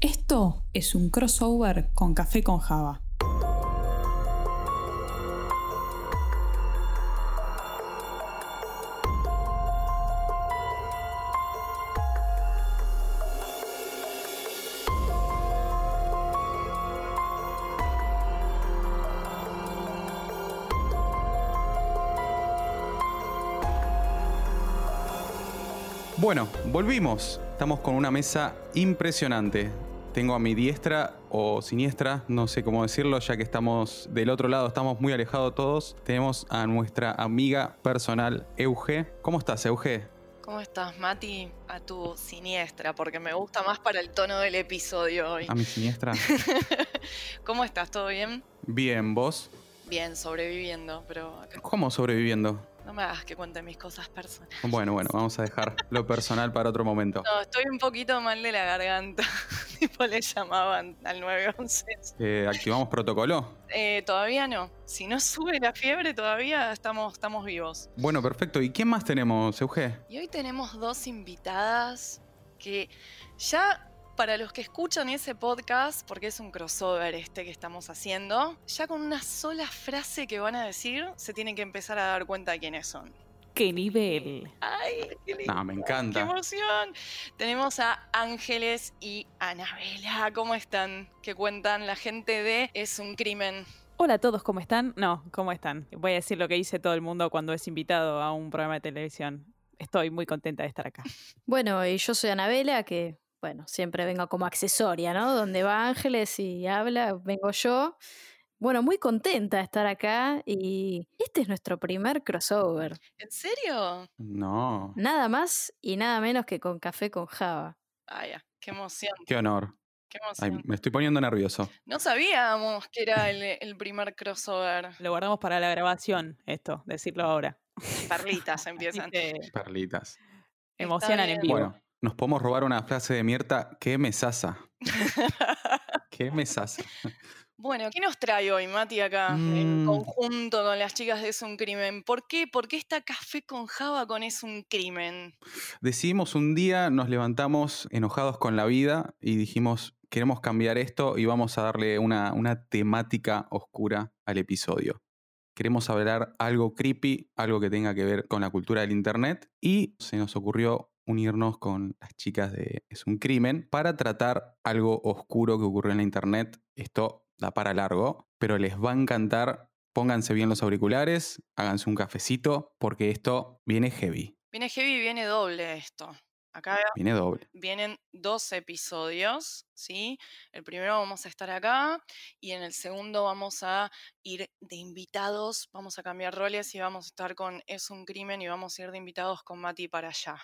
Esto es un crossover con Café con Java. Bueno, volvimos. Estamos con una mesa impresionante. Tengo a mi diestra o siniestra, no sé cómo decirlo, ya que estamos del otro lado, estamos muy alejados todos. Tenemos a nuestra amiga personal, Euge. ¿Cómo estás, Euge? ¿Cómo estás, Mati? A tu siniestra, porque me gusta más para el tono del episodio hoy. A mi siniestra. ¿Cómo estás? ¿Todo bien? Bien, ¿vos? Bien, sobreviviendo, pero ¿Cómo sobreviviendo? Me hagas que cuente mis cosas personales. Bueno, bueno, vamos a dejar lo personal para otro momento. No, estoy un poquito mal de la garganta. tipo le llamaban al 911. Eh, ¿Activamos protocolo? Eh, todavía no. Si no sube la fiebre, todavía estamos, estamos vivos. Bueno, perfecto. ¿Y quién más tenemos, Euge? Y hoy tenemos dos invitadas que ya para los que escuchan ese podcast, porque es un crossover este que estamos haciendo, ya con una sola frase que van a decir, se tienen que empezar a dar cuenta de quiénes son. ¡Qué nivel! ¡Ay, qué lindo! No, me ¡Qué encanta. emoción! Tenemos a Ángeles y Anabela. ¿Cómo están? ¿Qué cuentan la gente de Es un crimen? Hola a todos, ¿cómo están? No, ¿cómo están? Voy a decir lo que dice todo el mundo cuando es invitado a un programa de televisión. Estoy muy contenta de estar acá. Bueno, y yo soy Anabela, que, bueno, siempre vengo como accesoria, ¿no? Donde va Ángeles y habla, vengo yo. Bueno, muy contenta de estar acá y este es nuestro primer crossover. ¿En serio? No. Nada más y nada menos que con Café con Java. Ay, ya, qué emoción, Qué honor. qué Ay, emoción. me estoy poniendo nervioso. No sabíamos que era el, el primer crossover. Lo guardamos para la grabación, esto, decirlo ahora. Perlitas empiezan. Que Perlitas. emocionan en vivo. Bueno, nos podemos robar una frase de Mirta. ¡Qué mesaza! ¡Qué mesaza! Bueno, ¿qué nos trae hoy, Mati, acá? En Mm. conjunto con las chicas de Es un crimen. ¿Por qué? ¿Por qué está café con Java con Es un crimen? Decidimos un día, nos levantamos enojados con la vida y dijimos, queremos cambiar esto y vamos a darle una, una temática oscura al episodio. Queremos hablar algo creepy, algo que tenga que ver con la cultura del Internet y se nos ocurrió unirnos con las chicas de Es un crimen para tratar algo oscuro que ocurrió en la Internet. Esto da para largo, pero les va a encantar. Pónganse bien los auriculares, háganse un cafecito, porque esto viene heavy, Viene heavy y viene doble esto. Acá viene doble. vienen dos episodios, ¿sí? El primero vamos a estar acá y en el segundo vamos a ir de invitados, vamos a cambiar roles y vamos a estar con Es un crimen y vamos a ir de invitados con Mati para allá.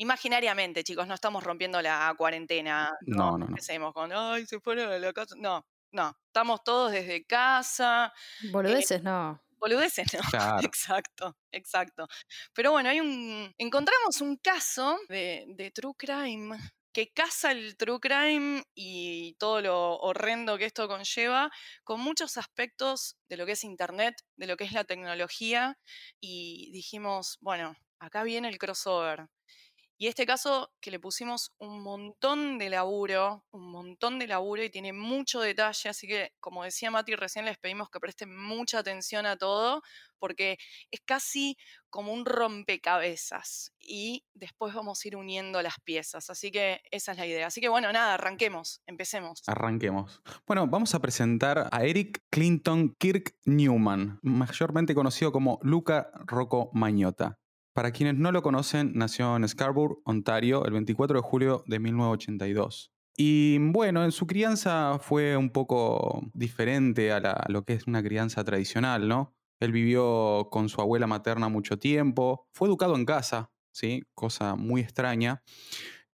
Imaginariamente, chicos, no estamos rompiendo la cuarentena. No, no, no. Empecemos con, ay, se fueron de la casa. No, no, estamos todos desde casa. Boludeces, no. Boludeces, ¿no? Claro. Exacto, exacto. Pero bueno, hay un. Encontramos un caso de, de True Crime que casa el True Crime y todo lo horrendo que esto conlleva con muchos aspectos de lo que es Internet, de lo que es la tecnología. Y dijimos, bueno, acá viene el crossover. Y este caso que le pusimos un montón de laburo, un montón de laburo y tiene mucho detalle, así que como decía Mati recién les pedimos que presten mucha atención a todo porque es casi como un rompecabezas y después vamos a ir uniendo las piezas, así que esa es la idea. Así que bueno, nada, arranquemos, empecemos. Arranquemos. Bueno, vamos a presentar a Eric Clinton Kirk Newman, mayormente conocido como Luca Rocco Mañota. Para quienes no lo conocen, nació en Scarborough, Ontario, el 24 de julio de 1982. Y bueno, en su crianza fue un poco diferente a, a lo que es una crianza tradicional, ¿no? Él vivió con su abuela materna mucho tiempo, fue educado en casa, ¿sí? Cosa muy extraña.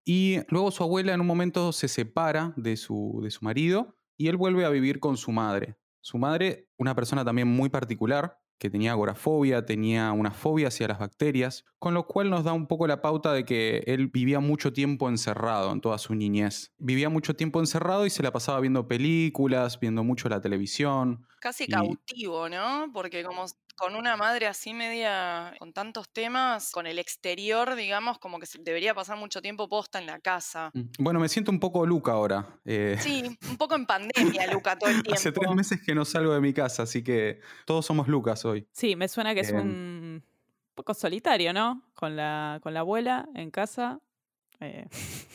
Y luego su abuela en un momento se separa de su, de su marido y él vuelve a vivir con su madre. Su madre, una persona también muy particular, que tenía agorafobia, tenía una fobia hacia las bacterias, con lo cual nos da un poco la pauta de que él vivía mucho tiempo encerrado en toda su niñez. Vivía mucho tiempo encerrado y se la pasaba viendo películas, viendo mucho la televisión. Casi Y- cautivo, ¿no? Porque como, con una madre así media, con tantos temas, con el exterior, digamos, como que debería pasar mucho tiempo posta en la casa. Mm, bueno, me siento un poco Luca ahora. Eh. Sí, un poco en pandemia, Luca, todo el tiempo. Hace tres meses que no salgo de mi casa, así que todos somos Lucas hoy. Sí, me suena que es em. un poco solitario, ¿no? Con la, con la abuela en casa. Eh.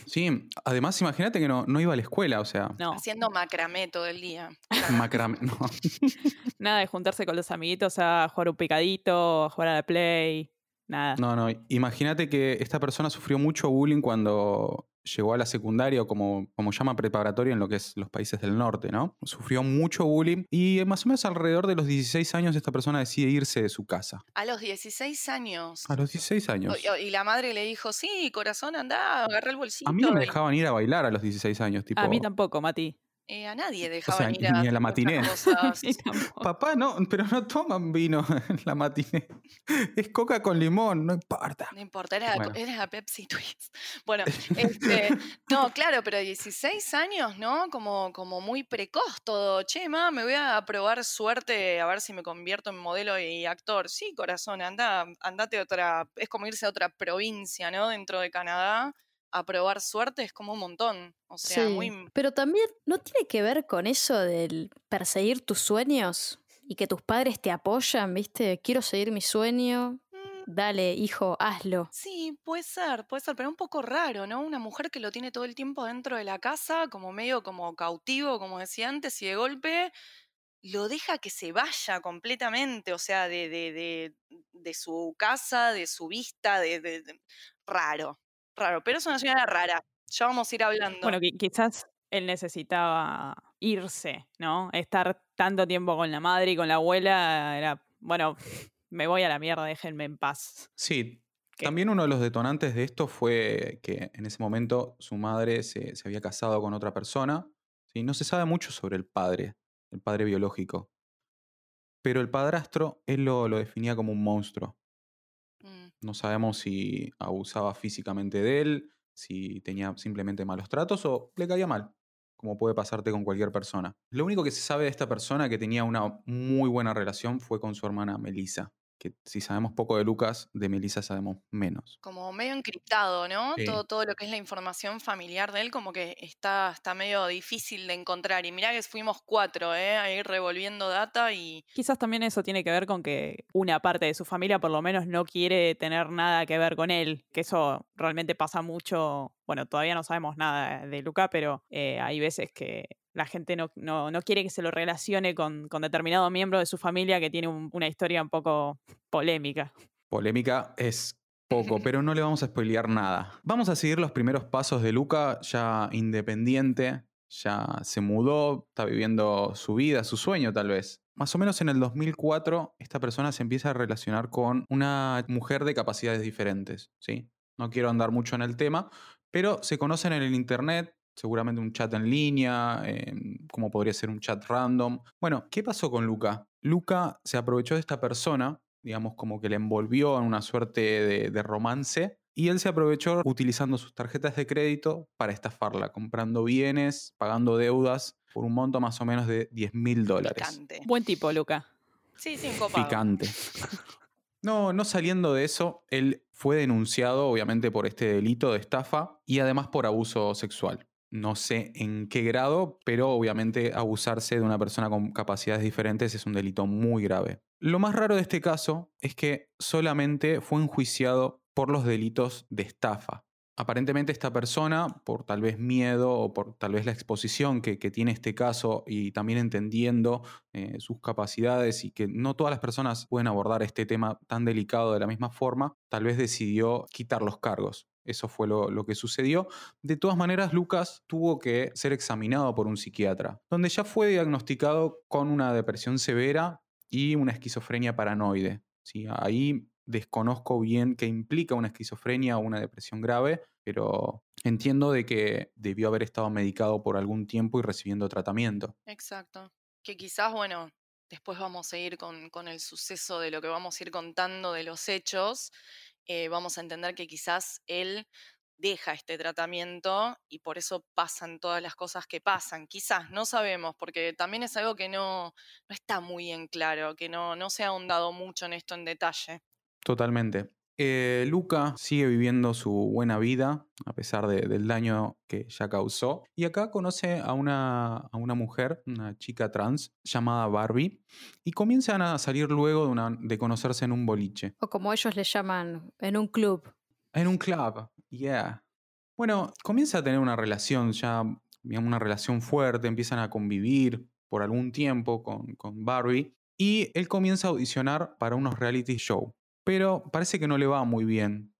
Sí, además imagínate que no, no iba a la escuela, o sea. No. Haciendo macramé todo el día. macramé, no. Nada de juntarse con los amiguitos a jugar un picadito, a jugar a la play, nada. No, no, imagínate que esta persona sufrió mucho bullying cuando llegó a la secundaria o como, como llama preparatoria en lo que es los países del norte, ¿no? Sufrió mucho bullying y más o menos alrededor de los 16 años esta persona decide irse de su casa. A los 16 años. A los 16 años. Y, la madre le dijo, sí, corazón, anda, agarra el bolsillo. A mí no me dejaban ir a bailar a los 16 años. Tipo... A mí tampoco, Mati. Eh, a nadie dejaban ir a, ni a la matiné. Papá, no, pero no toman vino en la matiné. Es coca con limón, no importa. No importa, era, a Pepsi Twist. Bueno, este, no, claro, pero 16 años, ¿no? Como, como muy precoz todo. Che, ma, me voy a probar suerte a ver si me convierto en modelo y actor. Sí, corazón, anda, andate a otra. Es como irse a otra provincia, ¿no? Dentro de Canadá a probar suerte es como un montón. O sea, muy... Pero también no tiene que ver con eso del perseguir tus sueños y que tus padres te apoyan, ¿viste? Quiero seguir mi sueño. Mm. Dale, hijo, hazlo. Sí, puede ser, puede ser, pero un poco raro, ¿no? Una mujer que lo tiene todo el tiempo dentro de la casa, como medio como cautivo, como decía antes, y de golpe lo deja que se vaya completamente, o sea, de, de, de, de su casa, de su vista, de, raro, raro, pero es una señora rara. Ya vamos a ir hablando. Bueno, quizás él necesitaba irse, ¿no? Estar tanto tiempo con la madre y con la abuela era, bueno, me voy a la mierda, déjenme en paz. Sí. También uno de los detonantes de esto fue que en ese momento su madre se, había casado con otra persona. ¿sí? No se sabe mucho sobre el padre, el padre biológico. Pero el padrastro, él lo definía como un monstruo. No sabemos si abusaba físicamente de él, si tenía simplemente malos tratos o le caía mal, como puede pasarte con cualquier persona. Lo único que se sabe de esta persona que tenía una muy buena relación fue con su hermana Melissa que si sabemos poco de Lucas, de Melissa sabemos menos. Como medio encriptado, ¿no? Todo, todo lo que es la información familiar de él, como que está, está medio difícil de encontrar. Y mirá que fuimos cuatro, ¿eh? A ir revolviendo data y. Quizás también eso tiene que ver con que una parte de su familia, por lo menos, no quiere tener nada que ver con él. Que eso realmente pasa mucho. Bueno, todavía no sabemos nada de Luca, pero eh, hay veces que la gente no, no, quiere que se lo relacione con, determinado miembro de su familia que tiene una historia un poco polémica. Polémica es poco, pero no le vamos a spoilear nada. Vamos a seguir los primeros pasos de Luca, ya independiente, ya se mudó, está viviendo su vida, su sueño tal vez. Más o menos en el 2004, esta persona se empieza a relacionar con una mujer de capacidades diferentes, ¿sí? No quiero andar mucho en el tema, pero se conocen en el internet, seguramente un chat en línea, em, como podría ser un chat random. Bueno, ¿qué pasó con Luca? Luca se aprovechó de esta persona, digamos como que le envolvió en una suerte de, romance, y él se aprovechó utilizando sus tarjetas de crédito para estafarla, comprando bienes, pagando deudas por un monto más o menos de 10 mil dólares. Buen tipo, Luca. Sí, sí, Picante. No, no saliendo de eso, él fue denunciado obviamente por este delito de estafa y además por abuso sexual no sé en qué grado, pero obviamente abusarse de una persona con capacidades diferentes es un delito muy grave. Lo más raro de este caso es que solamente fue enjuiciado por los delitos de estafa. Aparentemente esta persona, por tal vez miedo o por tal vez la exposición que, tiene este caso y también entendiendo eh, sus capacidades y que no todas las personas pueden abordar este tema tan delicado de la misma forma, tal vez decidió quitar los cargos. Eso fue lo, que sucedió. De todas maneras, Lucas tuvo que ser examinado por un psiquiatra, donde ya fue diagnosticado con una depresión severa y una esquizofrenia paranoide. ¿sí? Ahí desconozco bien qué implica una esquizofrenia o una depresión grave, pero entiendo de que debió haber estado medicado por algún tiempo y recibiendo tratamiento. Exacto. Que quizás, bueno, después vamos a ir con, con el suceso de lo que vamos a ir contando de los hechos eh, vamos a entender que quizás él deja este tratamiento y por eso pasan todas las cosas que pasan. Quizás, no sabemos, porque también es algo que no, no está muy en claro, que no, no se ha ahondado mucho en esto en detalle. Totalmente. Eh, Luca sigue viviendo su buena vida a pesar de- del daño que ya causó. Y acá conoce a una, a una mujer, una chica trans llamada Barbie, y comienzan a salir luego de, una- de conocerse en un boliche. O como ellos le llaman, en un club. En un club, yeah. Bueno, comienza a tener una relación ya, una relación fuerte, empiezan a convivir por algún tiempo con, con Barbie y él comienza a audicionar para unos reality show, pero parece que no le va muy bien.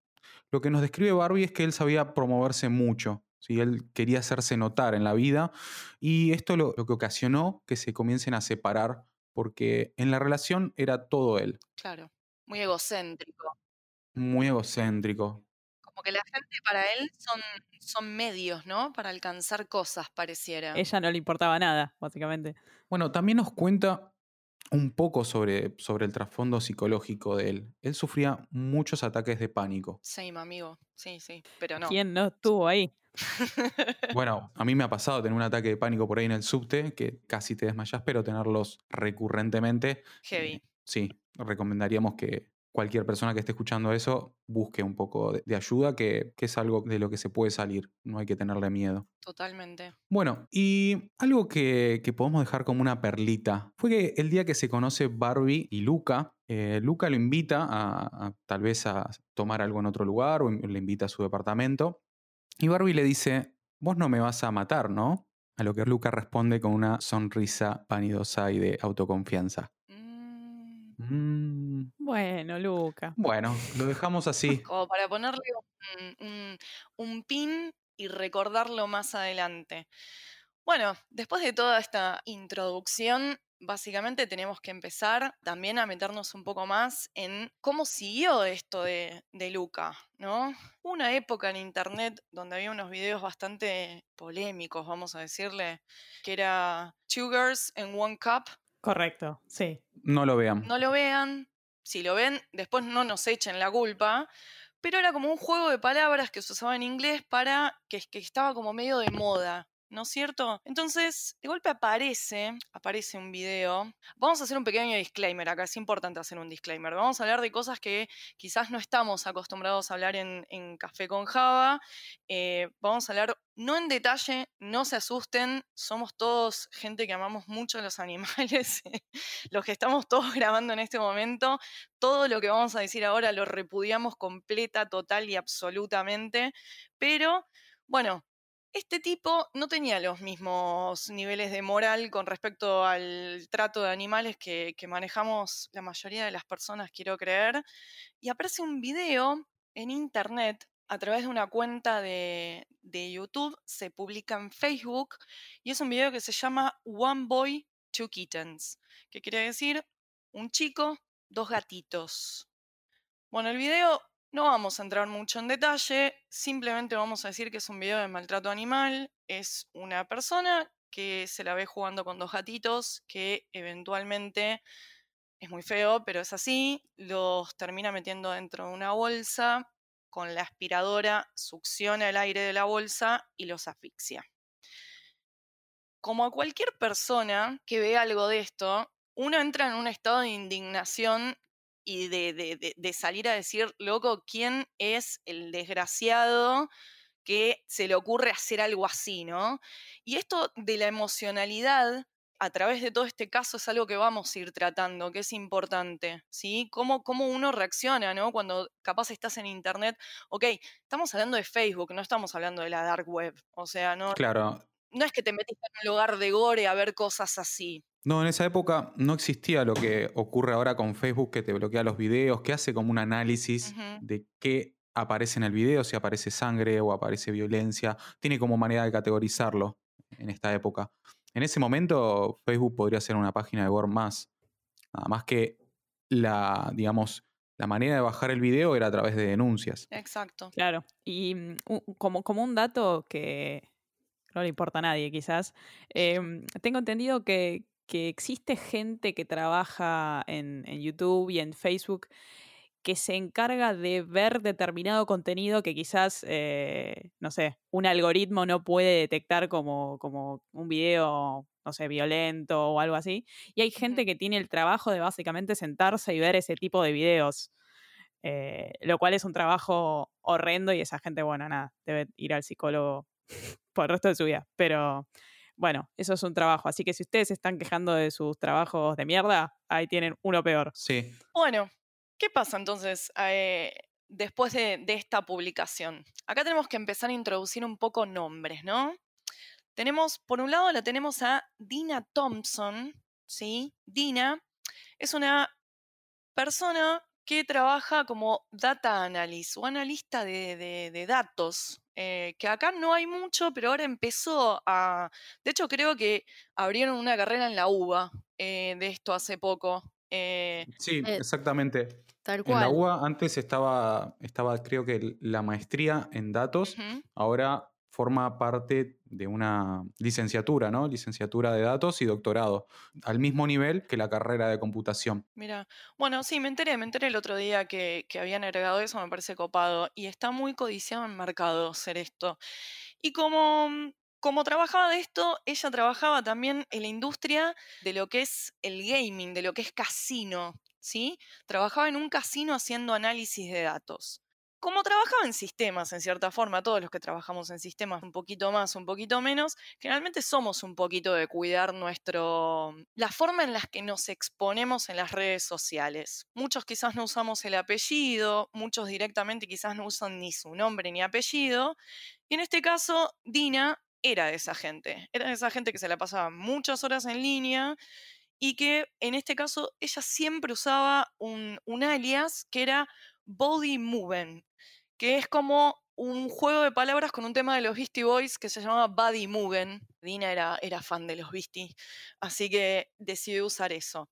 Lo que nos describe Barbie es que él sabía promoverse mucho, ¿sí? él quería hacerse notar en la vida y esto lo, lo que ocasionó que se comiencen a separar porque en la relación era todo él, Claro, muy egocéntrico. muy egocéntrico, Como que la gente para él son, son medios, ¿no? Para alcanzar cosas, pareciera. Ella no le importaba nada, básicamente. Bueno, también nos cuenta un poco sobre, sobre el trasfondo psicológico de él. Él sufría muchos ataques de pánico. Same, amigo. Sí, sí, pero no. ¿Quién no estuvo ahí? Bueno, a mí me ha pasado tener un ataque de pánico por ahí en el subte, que casi te desmayas, pero tenerlos recurrentemente, Heavy. eh, sí, recomendaríamos que cualquier persona que esté escuchando eso busque un poco de, ayuda, que, que es algo de lo que se puede salir, no hay que tenerle miedo. Totalmente. Bueno, y algo que, que podemos dejar como una perlita fue que el día que se conoce Barbie y Luca, eh, Luca lo invita a, a tal vez a tomar algo en otro lugar o le invita a su departamento. Y Barbie le dice, vos no me vas a matar, ¿no? A lo que Luca responde con una sonrisa vanidosa y de autoconfianza. Mm, Bueno, Luca. bueno, lo dejamos así. como para ponerle un, un- un pin y recordarlo más adelante. Bueno, después de toda esta introducción, básicamente tenemos que empezar también a meternos un poco más en cómo siguió esto de, de Luca, ¿no? Hubo Una época en internet donde había unos videos bastante polémicos, vamos a decirle, que era Two Girls in One Cup. Correcto, sí. No lo vean. No lo vean, si lo ven, después no nos echen la culpa, pero era como un juego de palabras que se usaba en inglés para que, que estaba como medio de moda. ¿No es cierto? Entonces, de golpe aparece, aparece un video. Vamos a hacer un pequeño disclaimer acá, es importante hacer un disclaimer. Vamos a hablar de cosas que quizás no estamos acostumbrados a hablar en, en Café con Java. Eh, vamos a hablar no en detalle, no se asusten, somos todos gente que amamos mucho a los animales, los que estamos todos grabando en este momento, todo lo que vamos a decir ahora lo repudiamos completa, total y absolutamente, pero bueno, este tipo no tenía los mismos niveles de moral con respecto al trato de animales que, manejamos la mayoría de las personas, quiero creer, y aparece un video en internet a través de una cuenta de, de YouTube, se publica en Facebook, y es un video que se llama One Boy, Two Kittens, que quiere decir un chico, dos gatitos. Bueno, el video no vamos a entrar mucho en detalle, simplemente vamos a decir que es un video de maltrato animal, es una persona que se la ve jugando con dos gatitos que eventualmente es muy feo, pero es así, los termina metiendo dentro de una bolsa, con la aspiradora succiona el aire de la bolsa y los asfixia. Como a cualquier persona que ve algo de esto, uno entra en un estado de indignación y de, de- salir a decir, loco, ¿quién es el desgraciado que se le ocurre hacer algo así, ¿no? Y esto de la emocionalidad a través de todo este caso es algo que vamos a ir tratando, que es importante, ¿sí? Cómo, cómo uno reacciona, ¿no? Cuando capaz estás en internet, ok, estamos hablando de Facebook, no estamos hablando de la dark web, o sea, no, Claro, no es que te metiste en un lugar de gore a ver cosas así. No, en esa época no existía lo que ocurre ahora con Facebook, que te bloquea los videos, que hace como un análisis de qué aparece en el video, si aparece sangre o aparece violencia. Tiene como manera de categorizarlo en esta época. En ese momento, Facebook podría ser una página de gore más. Nada más que la, digamos, la manera de bajar el video era a través de denuncias. Exacto. Claro. Y mm, como, como un dato que no le importa a nadie, quizás, em, tengo entendido que, que existe gente que trabaja en, en YouTube y en Facebook que se encarga de ver determinado contenido que quizás, eh, no sé, un algoritmo no puede detectar como, como un video, no sé, violento o algo así. Y hay gente que tiene el trabajo de básicamente sentarse y ver ese tipo de videos. Eh, lo cual es un trabajo horrendo y esa gente, bueno, nada, debe ir al psicólogo por el resto de su vida. Pero bueno, eso es un trabajo. Así que si ustedes se están quejando de sus trabajos de mierda, ahí tienen uno peor. Sí. Bueno, ¿qué pasa entonces eh, después de, de esta publicación? Acá tenemos que empezar a introducir un poco nombres, ¿no? Tenemos, por un lado, la tenemos a Dina Thompson, ¿sí? Dina es una persona que trabaja como data analyst o analista de, de- de datos, eh, que acá no hay mucho, pero ahora empezó a... De hecho, creo que abrieron una carrera en la UBA eh, de esto hace poco. eh, Sí, exactamente. Tal En la cual. UA antes estaba, estaba, creo que la maestría en datos, ahora forma parte de una licenciatura, ¿no? Licenciatura de datos y doctorado, al mismo nivel que la carrera de computación. Mira, bueno, sí, me enteré, me enteré el otro día que, que habían agregado eso, me parece copado. Y está muy codiciado en mercado hacer esto. Y como, mm, como trabajaba de esto, ella trabajaba también en la industria de lo que es el gaming, de lo que es casino, ¿sí? Trabajaba en un casino haciendo análisis de datos. Como trabajaba en sistemas, en cierta forma, todos los que trabajamos en sistemas, un poquito más, un poquito menos, generalmente somos un poquito de cuidar nuestro la forma en la que nos exponemos en las redes sociales. Muchos quizás no usamos el apellido, muchos directamente quizás no usan ni su nombre ni apellido, y en este caso Dina era de esa gente, era de esa gente que se la pasaba muchas horas en línea y que en este caso ella siempre usaba un alias que era Body Moving, que es como un juego de palabras con un tema de los Beastie Boys que se llamaba Body Moving. Dina era, era fan de los Beastie, así que decidió usar eso.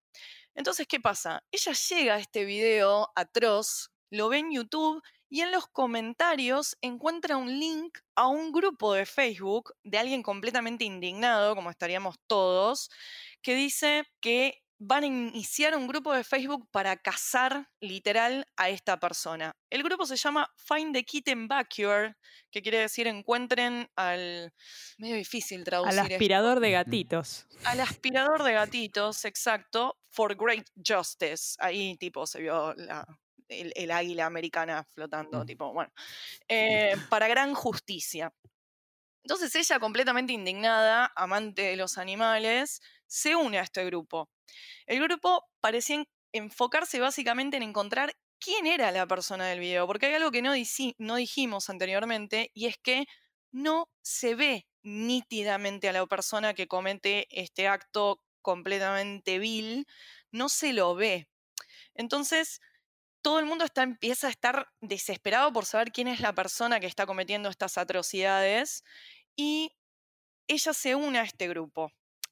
Entonces, ¿qué pasa? Ella llega a este video atroz, lo ve en YouTube y en los comentarios encuentra un link a un grupo de Facebook de alguien completamente indignado, como estaríamos todos, que dice que van a iniciar un grupo de Facebook para cazar literal a esta persona. El grupo se llama Find the Kitten Backyard, que quiere decir encuentren al... medio difícil traducir Al esto. aspirador de gatitos. Al aspirador de gatitos, exacto, for great justice. Ahí tipo se vio la- el, el águila americana flotando, Mm. tipo, bueno, eh, para gran justicia. Entonces ella, completamente indignada, amante de los animales, se une a este grupo. El grupo parecía en- enfocarse básicamente en encontrar quién era la persona del video, porque hay algo que no, no dijimos anteriormente, y es que no se ve nítidamente a la persona que comete este acto completamente vil, no se lo ve. Entonces, todo el mundo está, empieza a estar desesperado por saber quién es la persona que está cometiendo estas atrocidades y ella se une a este grupo.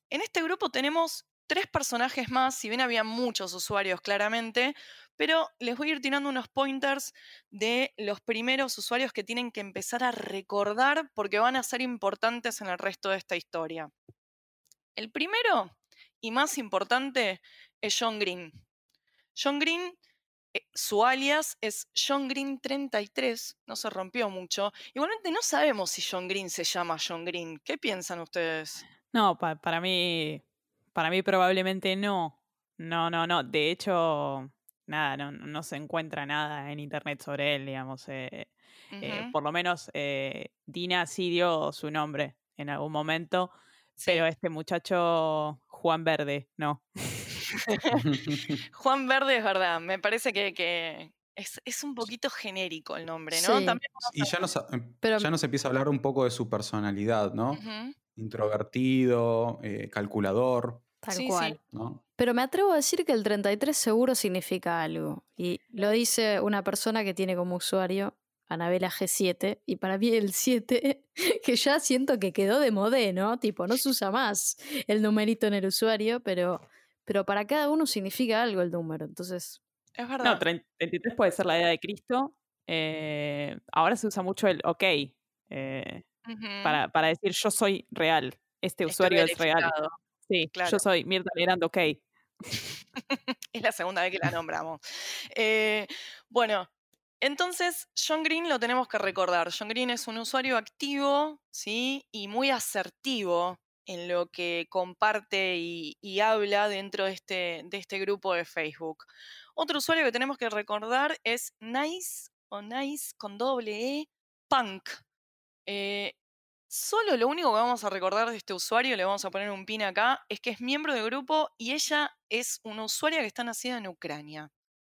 En este grupo tenemos tres personajes más, si bien había muchos usuarios claramente, pero les voy a ir tirando unos pointers de los primeros usuarios que tienen que empezar a recordar porque van a ser importantes en el resto de esta historia. El primero y más importante es John Green. John Green, eh, su alias es John Green 33, no se rompió mucho. Igualmente no sabemos si John Green se llama John Green. ¿Qué piensan ustedes? No, pa- para mí, para mí probablemente no. No, no, no. De hecho, nada, no, no se encuentra nada en internet sobre él, digamos. eh, eh, por lo menos eh, Dina sí dio su nombre en algún momento, sí. pero este muchacho Juan Verde, no. Juan Verde es verdad, me parece que, que es, es un poquito genérico el nombre, ¿no? Sí. También vamos y ya nos, em, Pero- ya nos empieza a hablar un poco de su personalidad, ¿no? Introvertido, eh, calculador, Tal Sí, sí. cual. ¿no? Pero me atrevo a decir que el 33 seguro significa algo. Y lo dice una persona que tiene como usuario Anabela G7. Y para mí el 7, que ya siento que quedó de modé, ¿no? Tipo, no se usa más el numerito en el usuario, pero, pero para cada uno significa algo el número. Entonces, Es No, verdad. 33 puede ser la edad de Cristo. eh, ahora se usa mucho el ok eh, Para, para decir yo soy real. Este estoy usuario es real. Sí, claro. yo soy Mirta Legrand, ok. es la segunda vez que la nombramos. Eh, bueno, entonces John Green lo tenemos que recordar. John Green es un usuario activo, ¿sí? Y muy asertivo en lo que comparte y, y habla dentro de este, de este grupo de Facebook. Otro usuario que tenemos que recordar es Nice o Nice con doble E, Punk. Eh, solo lo único que vamos a recordar de este usuario, le vamos a poner un pin acá, es que es miembro del grupo y ella es una usuaria que está nacida en Ucrania.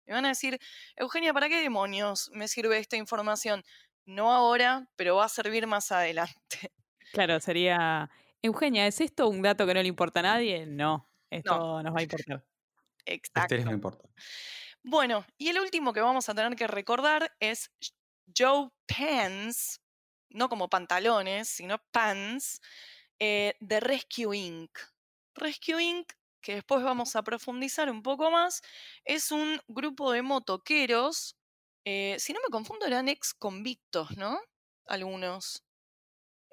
Me van a decir, Eugenia, ¿para qué demonios me sirve esta información? No ahora, pero va a servir más adelante. Claro, sería, Eugenia, ¿es esto un dato que no le importa a nadie? No, esto nos va a importar. Exacto. Este no importa. Bueno, y el último que vamos a tener que recordar es Joe Pants, no como pantalones, sino pants, eh, de Rescue Inc. Rescue Inc., que después vamos a profundizar un poco más, es un grupo de motoqueros, eh, si no me confundo, eran ex convictos, ¿no? Algunos.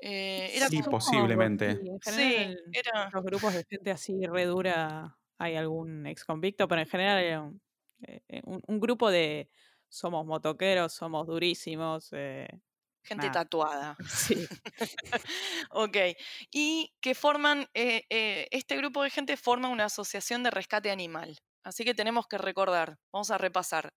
Eh, era Sí, como- posiblemente. Sí, en Sí, general, en era- los grupos de gente así re dura hay algún ex convicto, pero en general era un, un- un grupo de somos motoqueros, somos durísimos. eh, gente tatuada. sí. Ok. Y que forman, eh, eh, este grupo de gente forma una asociación de rescate animal. Así que tenemos que recordar, vamos a repasar.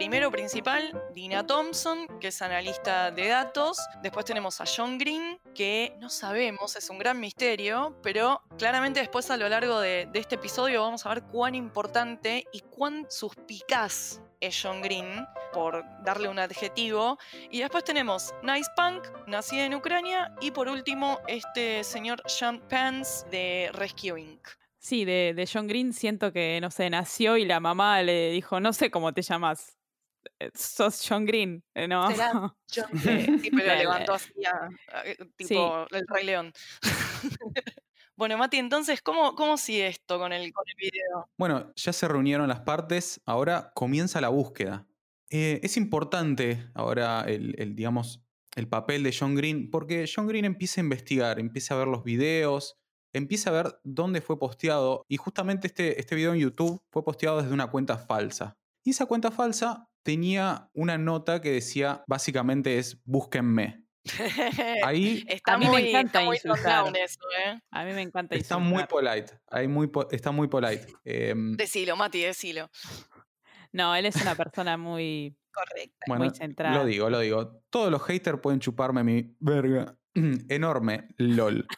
Primero principal, Dina Thompson, que es analista de datos. Después tenemos a John Green, que no sabemos, es un gran misterio, pero claramente después a lo largo de, de este episodio vamos a ver cuán importante y cuán suspicaz es John Green, por darle un adjetivo. Y después tenemos Nice Punk, nacida en Ucrania. Y por último, este señor Sean Pants de Rescue Inc. Sí, de, de John Green siento que, no sé, nació y la mamá le dijo, no sé cómo te llamas. Sos John Green, eh, ¿no? Será John Green. Sí, pero La- levantó así a- a- eh, tipo el Rey León. bueno, Mati, entonces, ¿cómo, cómo sigue esto con el, con el video? Bueno, ya se reunieron las partes, ahora comienza la búsqueda. Eh, es importante ahora el, el, digamos, el papel de John Green, porque John Green empieza a investigar, empieza a ver los videos, empieza a ver dónde fue posteado, y justamente este, este video en YouTube fue posteado desde una cuenta falsa. Y esa cuenta falsa tenía una nota que decía, básicamente es, búsquenme. Ahí está A mí me muy, encanta está muy insultar. eso, ¿eh? A mí me encanta está muy polite, ahí muy po- está muy polite. Em, Decilo, Mati, decilo. No, él es una persona muy... Correcto. Bueno, muy centrada. lo digo, lo digo. Todos los haters pueden chuparme mi verga enorme, lol.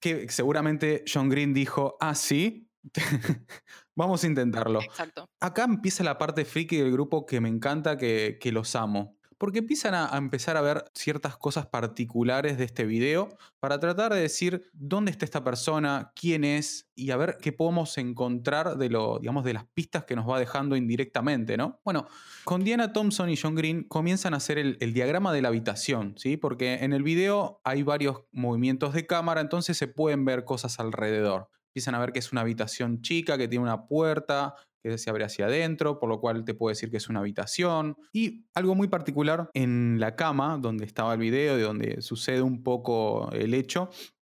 Que seguramente John Green dijo, ah, sí, vamos a intentarlo. Exacto. Acá empieza la parte friki del grupo que me encanta, que, que los amo. Porque empiezan a, a empezar a ver ciertas cosas particulares de este video para tratar de decir dónde está esta persona, quién es y a ver qué podemos encontrar de lo, digamos, de las pistas que nos va dejando indirectamente, ¿no? Bueno, con Diana Thompson y John Green comienzan a hacer el, el diagrama de la habitación, ¿sí? Porque en el video hay varios movimientos de cámara, entonces se pueden ver cosas alrededor. Empiezan a ver que es una habitación chica, que tiene una puerta, que se abre hacia adentro, por lo cual te puedo decir que es una habitación. Y algo muy particular en la cama, donde estaba el video, de donde sucede un poco el hecho,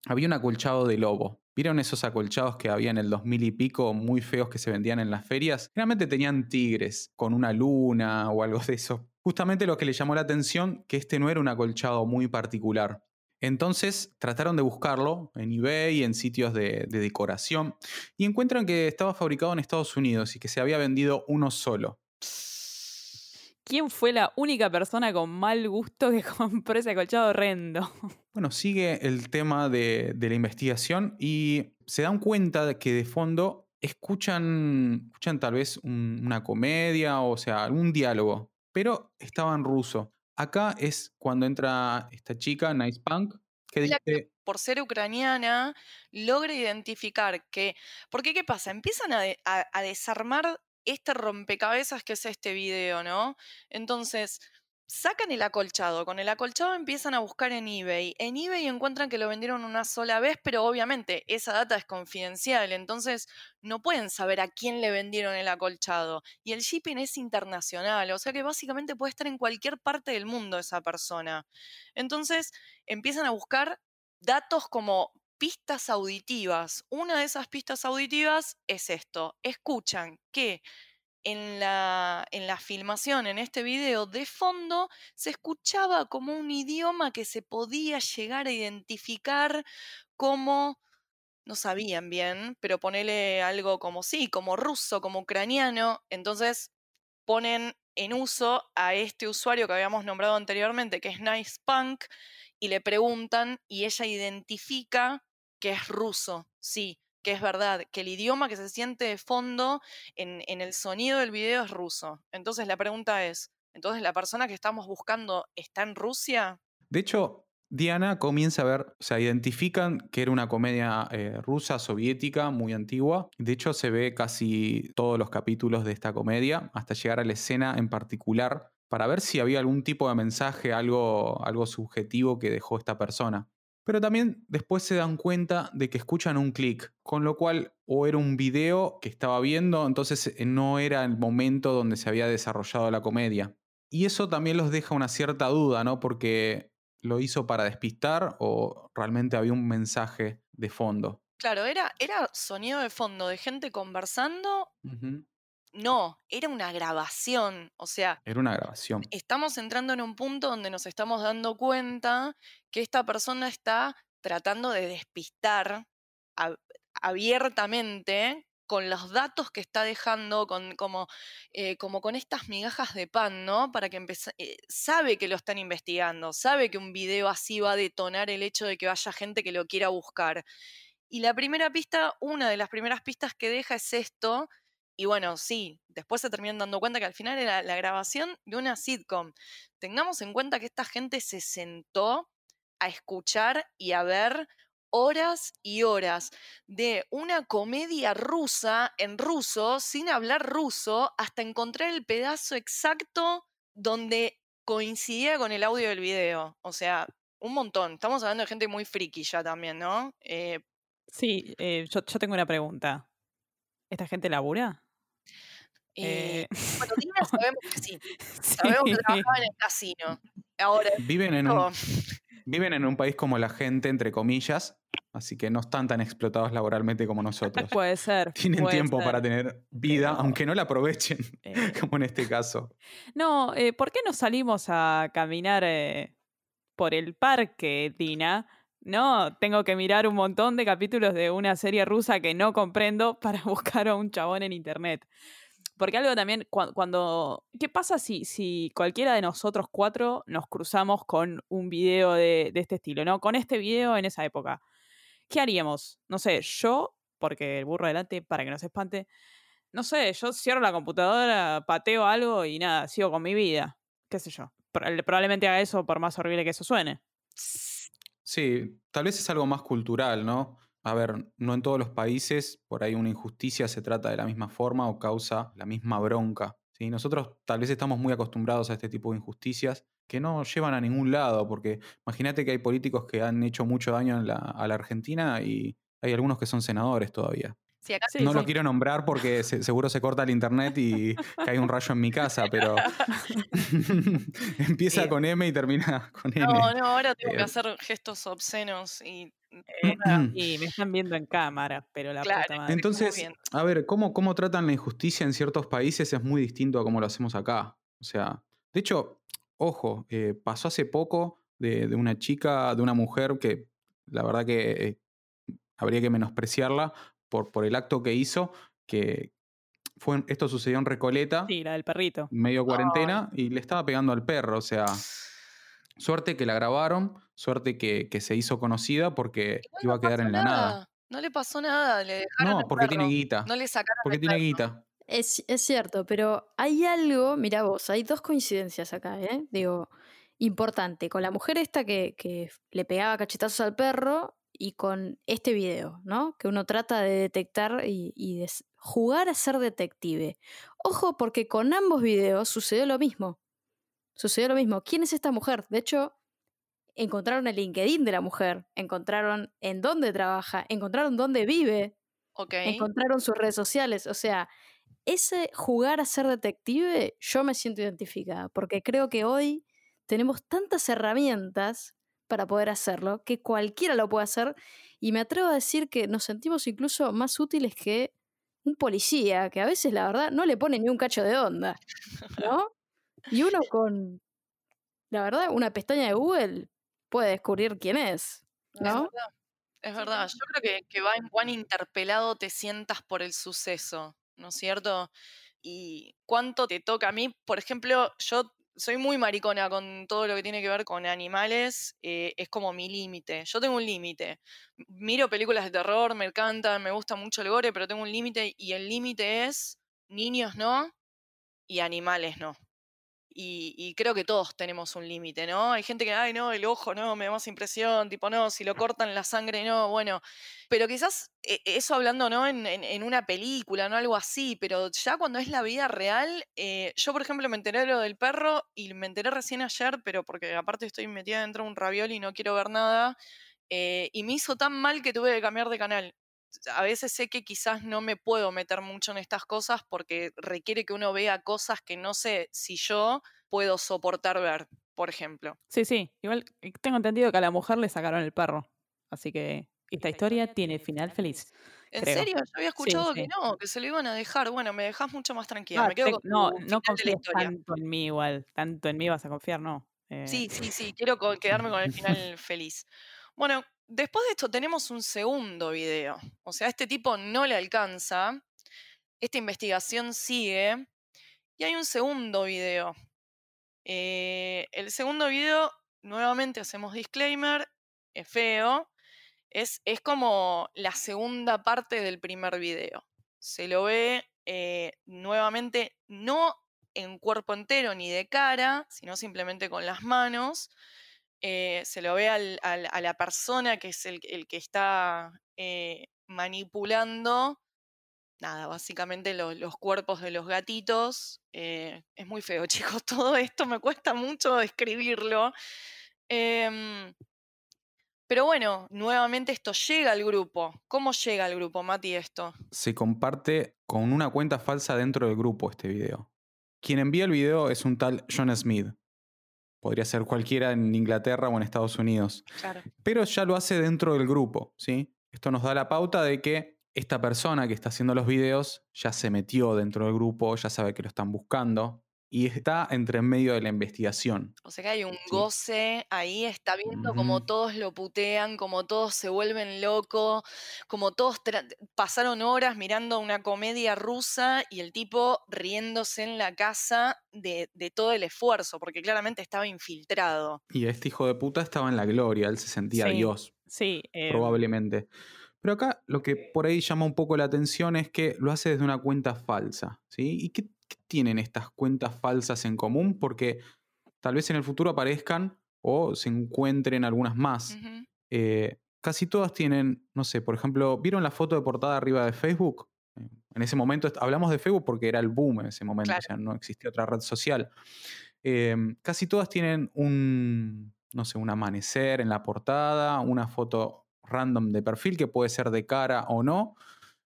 había un acolchado de lobo. ¿Vieron esos acolchados que había en el 2000 y pico, muy feos que se vendían en las ferias? Generalmente tenían tigres, con una luna o algo de eso. Justamente lo que le llamó la atención, que este no era un acolchado muy particular. Entonces trataron de buscarlo en eBay y en sitios de, de decoración y encuentran que estaba fabricado en Estados Unidos y que se había vendido uno solo. ¿Quién fue la única persona con mal gusto que compró ese acolchado horrendo? Bueno, sigue el tema de, de la investigación y se dan cuenta de que de fondo escuchan, escuchan tal vez un- una comedia, o sea, algún diálogo, pero estaba en ruso. Acá es cuando entra esta chica, Nice Punk, que dice, por ser ucraniana, logra identificar que. Porque, ¿qué pasa? Empiezan a, de- a- a desarmar este rompecabezas que es este video, ¿no? Entonces, sacan el acolchado. Con el acolchado empiezan a buscar en eBay. En eBay encuentran que lo vendieron una sola vez, pero obviamente esa data es confidencial, entonces no pueden saber a quién le vendieron el acolchado. Y el shipping es internacional, o sea que básicamente puede estar en cualquier parte del mundo esa persona. Entonces empiezan a buscar datos como pistas auditivas. Una de esas pistas auditivas es esto. Escuchan que en la, en la filmación, en este video, de fondo se escuchaba como un idioma que se podía llegar a identificar como, no sabían bien, pero ponele algo como sí, como ruso, como ucraniano. Entonces ponen en uso a este usuario que habíamos nombrado anteriormente, que es Nice Punk, y le preguntan y ella identifica que es ruso, sí que es verdad, que el idioma que se siente de fondo en, el sonido del video es ruso. Entonces la pregunta es, ¿entonces la persona que estamos buscando está en Rusia? De hecho, Diana comienza a ver, o sea, identifican que era una comedia eh, rusa, soviética, muy antigua. De hecho, se ve casi todos los capítulos de esta comedia, hasta llegar a la escena en particular, para ver si había algún tipo de mensaje, algo, algo subjetivo que dejó esta persona. Pero también después se dan cuenta de que escuchan un clic, con lo cual o era un video que estaba viendo, entonces eh, no era el momento donde se había desarrollado la comedia. Y eso también los deja una cierta duda, ¿no? Porque lo hizo para despistar o realmente había un mensaje de fondo. Claro, era, era sonido de fondo de gente conversando no, era una grabación. O sea. Era una grabación. Estamos entrando en un punto donde nos estamos dando cuenta que esta persona está tratando de despistar abiertamente con los datos que está dejando, con, como, eh, como con estas migajas de pan, ¿no? Para que empiece. Eh, sabe que lo están investigando, sabe que un video así va a detonar el hecho de que vaya gente que lo quiera buscar. Y la primera pista, una de las primeras pistas que deja es esto, y bueno, sí, después se terminan dando cuenta que al final era la grabación de una sitcom. Tengamos en cuenta que esta gente se sentó a escuchar y a ver horas y horas de una comedia rusa en ruso, sin hablar ruso, hasta encontrar el pedazo exacto donde coincidía con el audio del video. O sea, un montón. Estamos hablando de gente muy friki ya también, ¿no? Eh, sí, eh, yo, yo tengo una pregunta. ¿Esta gente labura? Eh, eh, bueno, Dina sabemos que sí. Sabemos que trabajaba en el casino. Ahora, viven en, un, viven en un país como la gente, entre comillas, así que no están tan explotados laboralmente como nosotros. Puede ser. Tienen tiempo para tener vida, aunque no la aprovechen, eh, como en este caso. No, ¿por qué no salimos a caminar por el parque, Dina? No, tengo que mirar un montón de capítulos de una serie rusa que no comprendo para buscar a un chabón en internet. Porque algo también, cuando, ¿Qué pasa si, si cualquiera de nosotros cuatro nos cruzamos con un video de, este estilo, ¿no? Con este video en esa época. ¿Qué haríamos? No sé, yo, porque el burro adelante, para que no se espante, no sé, yo cierro la computadora, pateo algo y nada, sigo con mi vida. ¿Qué sé yo? Probablemente haga eso por más horrible que eso suene. Sí, tal vez es algo más cultural, ¿no? A ver, no en todos los países por ahí una injusticia se trata de la misma forma o causa la misma bronca. ¿sí? Nosotros tal vez estamos muy acostumbrados a este tipo de injusticias que no llevan a ningún lado, porque imagínate que hay políticos que han hecho mucho daño a la Argentina y hay algunos que son senadores todavía no lo quiero nombrar porque seguro se corta el internet y cae un rayo en mi casa, pero empieza con M y termina con N. No, no, ahora tengo que eh, hacer gestos obscenos y, me están viendo en cámara, pero la puta madre. Entonces, a ver, ¿cómo, ¿cómo tratan la injusticia en ciertos países? Es muy distinto a cómo lo hacemos acá. O sea, de hecho, ojo, eh, pasó hace poco de, de, una chica, de una mujer que la verdad que eh, habría que menospreciarla, por, por el acto que hizo, que fue, esto sucedió en Recoleta. Sí, la del perrito. Medio cuarentena, y le estaba pegando al perro, o sea... Suerte que la grabaron, suerte que, que se hizo conocida porque iba a quedar en la nada. No le pasó nada, le dejaron No, porque tiene guita. No le sacaron Porque tiene guita. Es, es, cierto, pero hay algo, mira vos, hay dos coincidencias acá, ¿eh? Digo, importante. Con la mujer esta que, que le pegaba cachetazos al perro, y con este video, ¿no? Que uno trata de detectar y, de jugar a ser detective. Ojo, porque con ambos videos sucedió lo mismo. sucedió lo mismo. ¿Quién es esta mujer? De hecho, encontraron el LinkedIn de la mujer, encontraron en dónde trabaja, encontraron dónde vive, encontraron sus redes sociales. O sea, ese jugar a ser detective, yo me siento identificada, porque creo que hoy tenemos tantas herramientas para poder hacerlo, que cualquiera lo puede hacer, y me atrevo a decir que nos sentimos incluso más útiles que un policía, que a veces la verdad no le pone ni un cacho de onda, ¿no? Y uno con, la verdad, una pestaña de Google puede descubrir quién es, Es ¿no? verdad. Es verdad. Yo creo que, que va en cuán interpelado te sientas por el suceso, ¿no es cierto? Y cuánto te toca a mí. Por ejemplo, yo soy muy maricona con todo lo que tiene que ver con animales. eh, es como mi límite. Yo tengo un límite. Miro películas de terror, me encantan, me gusta mucho el gore, pero tengo un límite y el límite es niños no y animales no. Y, y creo que todos tenemos un límite, ¿no? Hay gente que, ay, no, el ojo, no, me da más impresión, tipo, no, si lo cortan la sangre, no, bueno. Pero quizás eh, eso hablando, ¿no? En, en- en una película, ¿no? Algo así, pero ya cuando es la vida real, eh, yo, por ejemplo, me enteré de lo del perro y me enteré recién ayer, pero porque aparte estoy metida dentro de un ravioli y no quiero ver nada, eh, y me hizo tan mal que tuve que cambiar de canal a veces sé que quizás no me puedo meter mucho en estas cosas porque requiere que uno vea cosas que no sé si yo puedo soportar ver, por ejemplo. Sí, sí. Igual eh, tengo entendido que a la mujer le sacaron el perro. Así que esta historia tiene final feliz. ¿En Creo. serio? Yo había escuchado que sí. no, que se lo iban a dejar. Bueno, me dejas mucho más tranquila. Ah, me quedo te- con no, no tanto en mí igual. Tanto en mí vas a confiar, no. Eh, Sí, sí, sí, quiero quedarme con el final feliz. Bueno, después de esto tenemos un segundo video. O sea, este tipo no le alcanza. Esta investigación sigue. Y hay un segundo video. Eh, el segundo video, nuevamente hacemos disclaimer, es feo. Es, es como la segunda parte del primer video. Se lo ve eh, nuevamente no en cuerpo entero ni de cara, sino simplemente con las manos. Eh, se lo ve a la persona que es el, que está eh, manipulando. Nada, básicamente lo- los cuerpos de los gatitos. eh, es muy feo, chicos. Todo esto me cuesta mucho describirlo. Em, pero bueno, nuevamente esto llega al grupo. ¿Cómo llega al grupo, Mati, esto? Se comparte con una cuenta falsa dentro del grupo este video. Quien envía el video es un tal John Smith. Podría ser cualquiera en Inglaterra o en Estados Unidos. Claro. pero ya lo hace dentro del grupo, ¿sí? Esto nos da la pauta de que esta persona que está haciendo los videos ya se metió dentro del grupo, ya sabe que lo están buscando y está entre en medio de la investigación. O sea que hay un goce ahí, está viendo como Ujú. todos lo putean, como todos se vuelven locos, como todos pasaron horas mirando una comedia rusa y el tipo riéndose en la casa de, de todo el esfuerzo, porque claramente estaba infiltrado. Y este hijo de puta estaba en la gloria, él se sentía Sí. Dios, Sí. eh, probablemente. Pero acá lo que por ahí llama un poco la atención es que lo hace desde una cuenta falsa, ¿sí? ¿Y qué, qué tienen estas cuentas falsas en común? Porque tal vez en el futuro aparezcan o se encuentren algunas más. Eh, casi todas tienen, no sé, por ejemplo, ¿vieron la foto de portada arriba de Facebook? Eh, En ese momento, hablamos de Facebook porque era el boom en ese momento, Claro. o sea, no existía otra red social. Eh, casi todas tienen un, no sé, un amanecer en la portada, una foto random de perfil que puede ser de cara o no.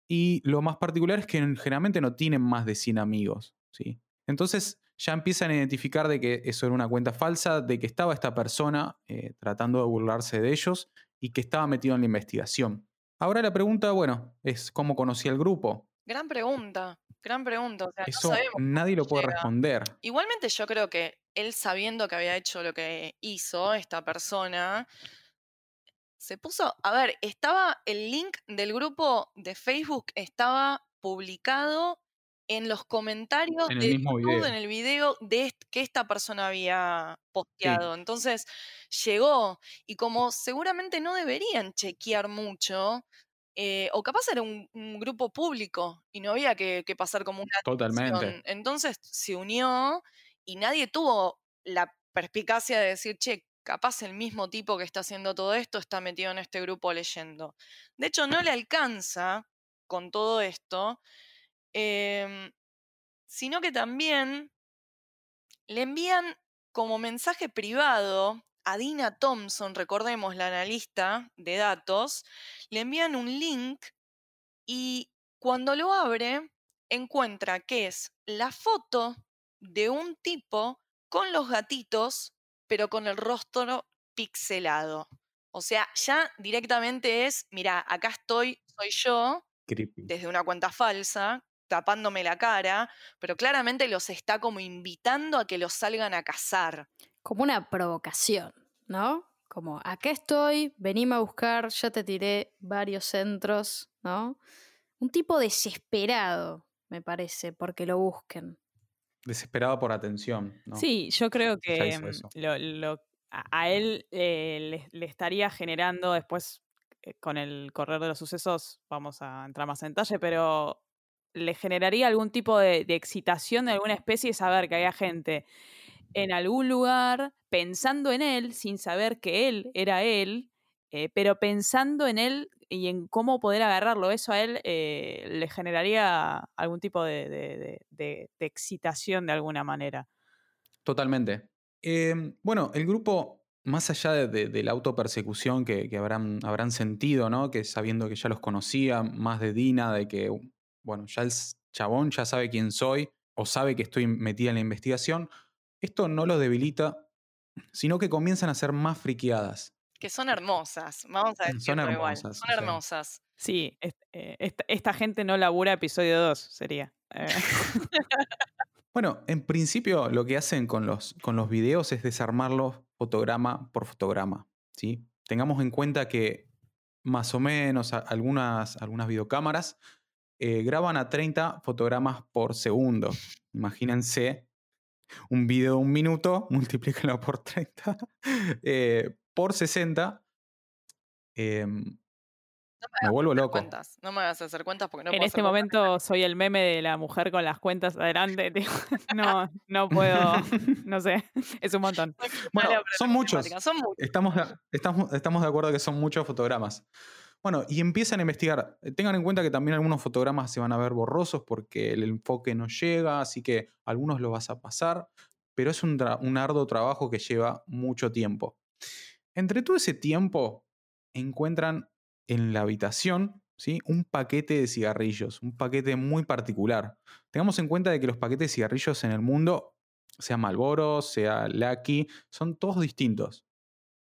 Y lo más particular es que generalmente no tienen más de 100 amigos, ¿sí? Entonces ya empiezan a identificar de que eso era una cuenta falsa, de que estaba esta persona eh, tratando de burlarse de ellos y que estaba metido en la investigación. Ahora la pregunta, bueno, es cómo conocía el grupo. Gran pregunta, gran pregunta. O sea, no Eso sabemos nadie lo puede llega. responder. Igualmente yo creo que él sabiendo que había hecho lo que hizo esta persona, se puso, a ver, estaba el link del grupo de Facebook estaba publicado en los comentarios En de YouTube, video. en el video de est- que esta persona había posteado. Entonces llegó y como seguramente no deberían chequear mucho, eh, o capaz era un, un grupo público y no había que, que pasar como una Totalmente. atención. Entonces se unió y nadie tuvo la perspicacia de decir, che, capaz el mismo tipo que está haciendo todo esto está metido en este grupo leyendo. De hecho, no le alcanza con todo esto, em, sino que también le envían como mensaje privado a Dina Thompson, recordemos la analista de datos, le envían un link y cuando lo abre encuentra que es la foto de un tipo con los gatitos, pero con el rostro pixelado. O sea, ya directamente es, mira, acá estoy, soy yo, desde una cuenta falsa, tapándome la cara, pero claramente los está como invitando a que los salgan a cazar. Como una provocación, ¿no? Como, acá estoy, venime a buscar, ya te tiré varios centros, ¿no? Un tipo desesperado, me parece, porque lo busquen. Desesperado por atención, ¿no? Sí, yo creo que lo, a, él eh, le, estaría generando después, eh, con el correr de los sucesos, vamos a entrar más en detalle, pero le generaría algún tipo de, excitación de alguna especie saber que había gente en algún lugar pensando en él sin saber que él era él, eh, pero pensando en él y en cómo poder agarrarlo. Eso a él le generaría algún tipo de, excitación de alguna manera. Totalmente. Em, bueno, el grupo, más allá de, la autopersecución que, habrán, habrán, sentido, ¿no? Que sabiendo que ya los conocía, más de Dina, de que, bueno, ya el chabón ya sabe quién soy o sabe que estoy metida en la investigación, esto no los debilita, sino que comienzan a ser más friqueadas. Que son hermosas, vamos a decirlo son hermosas, igual. Son hermosas. Sí, eh, esta, gente no labura episodio 2, sería. Eh. Bueno, en principio lo que hacen con los, con los videos es desarmarlos fotograma por fotograma. ¿sí? Tengamos en cuenta que más o menos algunas, algunas videocámaras eh, graban a 30 fotogramas por segundo. Imagínense un video de un minuto, multiplíquenlo por 30, eh, por 60. Me vuelvo loco. No me vas a hacer cuentas porque no En este momento soy el meme de la mujer con las cuentas adelante. No, no puedo. No sé. Es un montón. Bueno, son muchos. Estamos, estamos, estamos de acuerdo que son muchos fotogramas. Bueno, y empiezan a investigar. Tengan en cuenta que también algunos fotogramas se van a ver borrosos porque el enfoque no llega, así que algunos los vas a pasar, pero es un, un arduo trabajo que lleva mucho tiempo. Entre todo ese tiempo, encuentran en la habitación ¿sí? un paquete de cigarrillos, un paquete muy particular. Tengamos en cuenta de que los paquetes de cigarrillos en el mundo, sea Marlboro, sea Lucky, son todos distintos.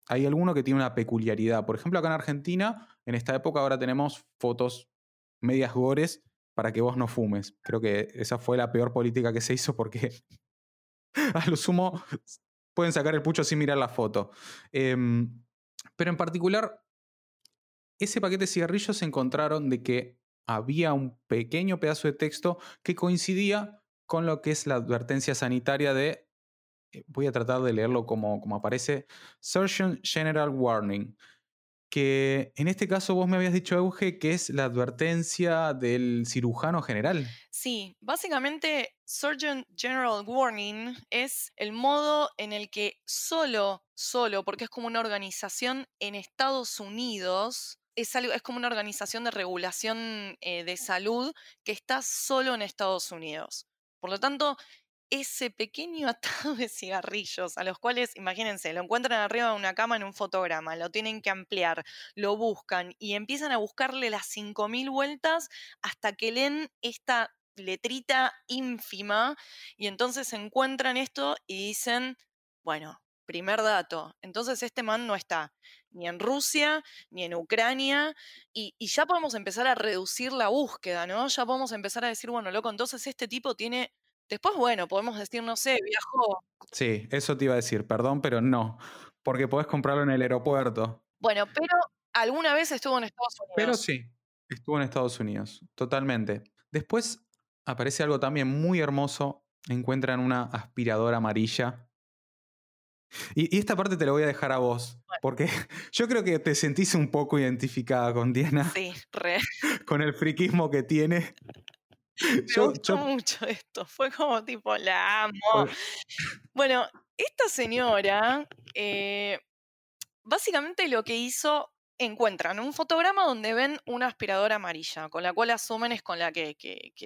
Hay alguno que tiene una peculiaridad. Por ejemplo, acá en Argentina, en esta época ahora tenemos fotos medias gores para que vos no fumes. Creo que esa fue la peor política que se hizo porque a lo sumo pueden sacar el pucho sin mirar la foto. Em, pero en particular, ese paquete de cigarrillos se encontraron de que había un pequeño pedazo de texto que coincidía con lo que es la advertencia sanitaria de, eh, voy a tratar de leerlo como, como aparece, Surgeon General Warning, que en este caso vos me habías dicho, Euge, que es la advertencia del cirujano general. Sí, básicamente Surgeon General Warning es el modo en el que solo, solo, porque es como una organización en Estados Unidos, es, algo, es como una organización de regulación eh, de salud que está solo en Estados Unidos. Por lo tanto, ese pequeño atado de cigarrillos, a los cuales, imagínense, lo encuentran arriba de una cama en un fotograma, lo tienen que ampliar, lo buscan y empiezan a buscarle las 5.000 vueltas hasta que leen esta letrita ínfima y entonces encuentran esto y dicen, bueno, primer dato, entonces este man no está ni en Rusia, ni en Ucrania, y, ya podemos empezar a reducir la búsqueda, ¿no? Ya podemos empezar a decir, bueno, loco, entonces este tipo tiene... Después, bueno, podemos decir, no sé, viajó. Sí, eso te iba a decir, perdón, pero no, porque podés comprarlo en el aeropuerto. Bueno, pero alguna vez estuvo en Estados Unidos. Pero sí, estuvo en Estados Unidos, totalmente. Después aparece algo también muy hermoso. Encuentran una aspiradora amarilla y, esta parte te la voy a dejar a vos, porque yo creo que te sentís un poco identificada con Diana. Sí, re. Con el friquismo que tiene. Me gustó mucho esto, fue como tipo, la amo. Bueno, esta señora, eh, básicamente lo que hizo, encuentran un fotograma donde ven una aspiradora amarilla, con la cual asumen es con la que,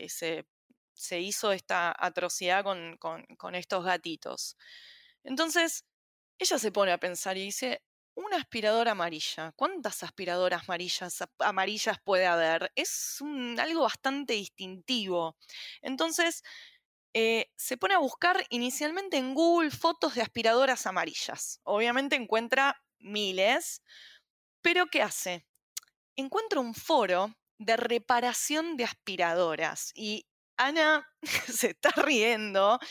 se, se, hizo esta atrocidad con, con, con estos gatitos. Entonces, ella se pone a pensar y dice, una aspiradora amarilla, ¿cuántas aspiradoras amarillas, amarillas puede haber? Es algo bastante distintivo. Entonces, eh, se pone a buscar inicialmente en Google fotos de aspiradoras amarillas. Obviamente encuentra miles, pero ¿qué hace? Encuentra un foro de reparación de aspiradoras y Ana se está riendo. Yo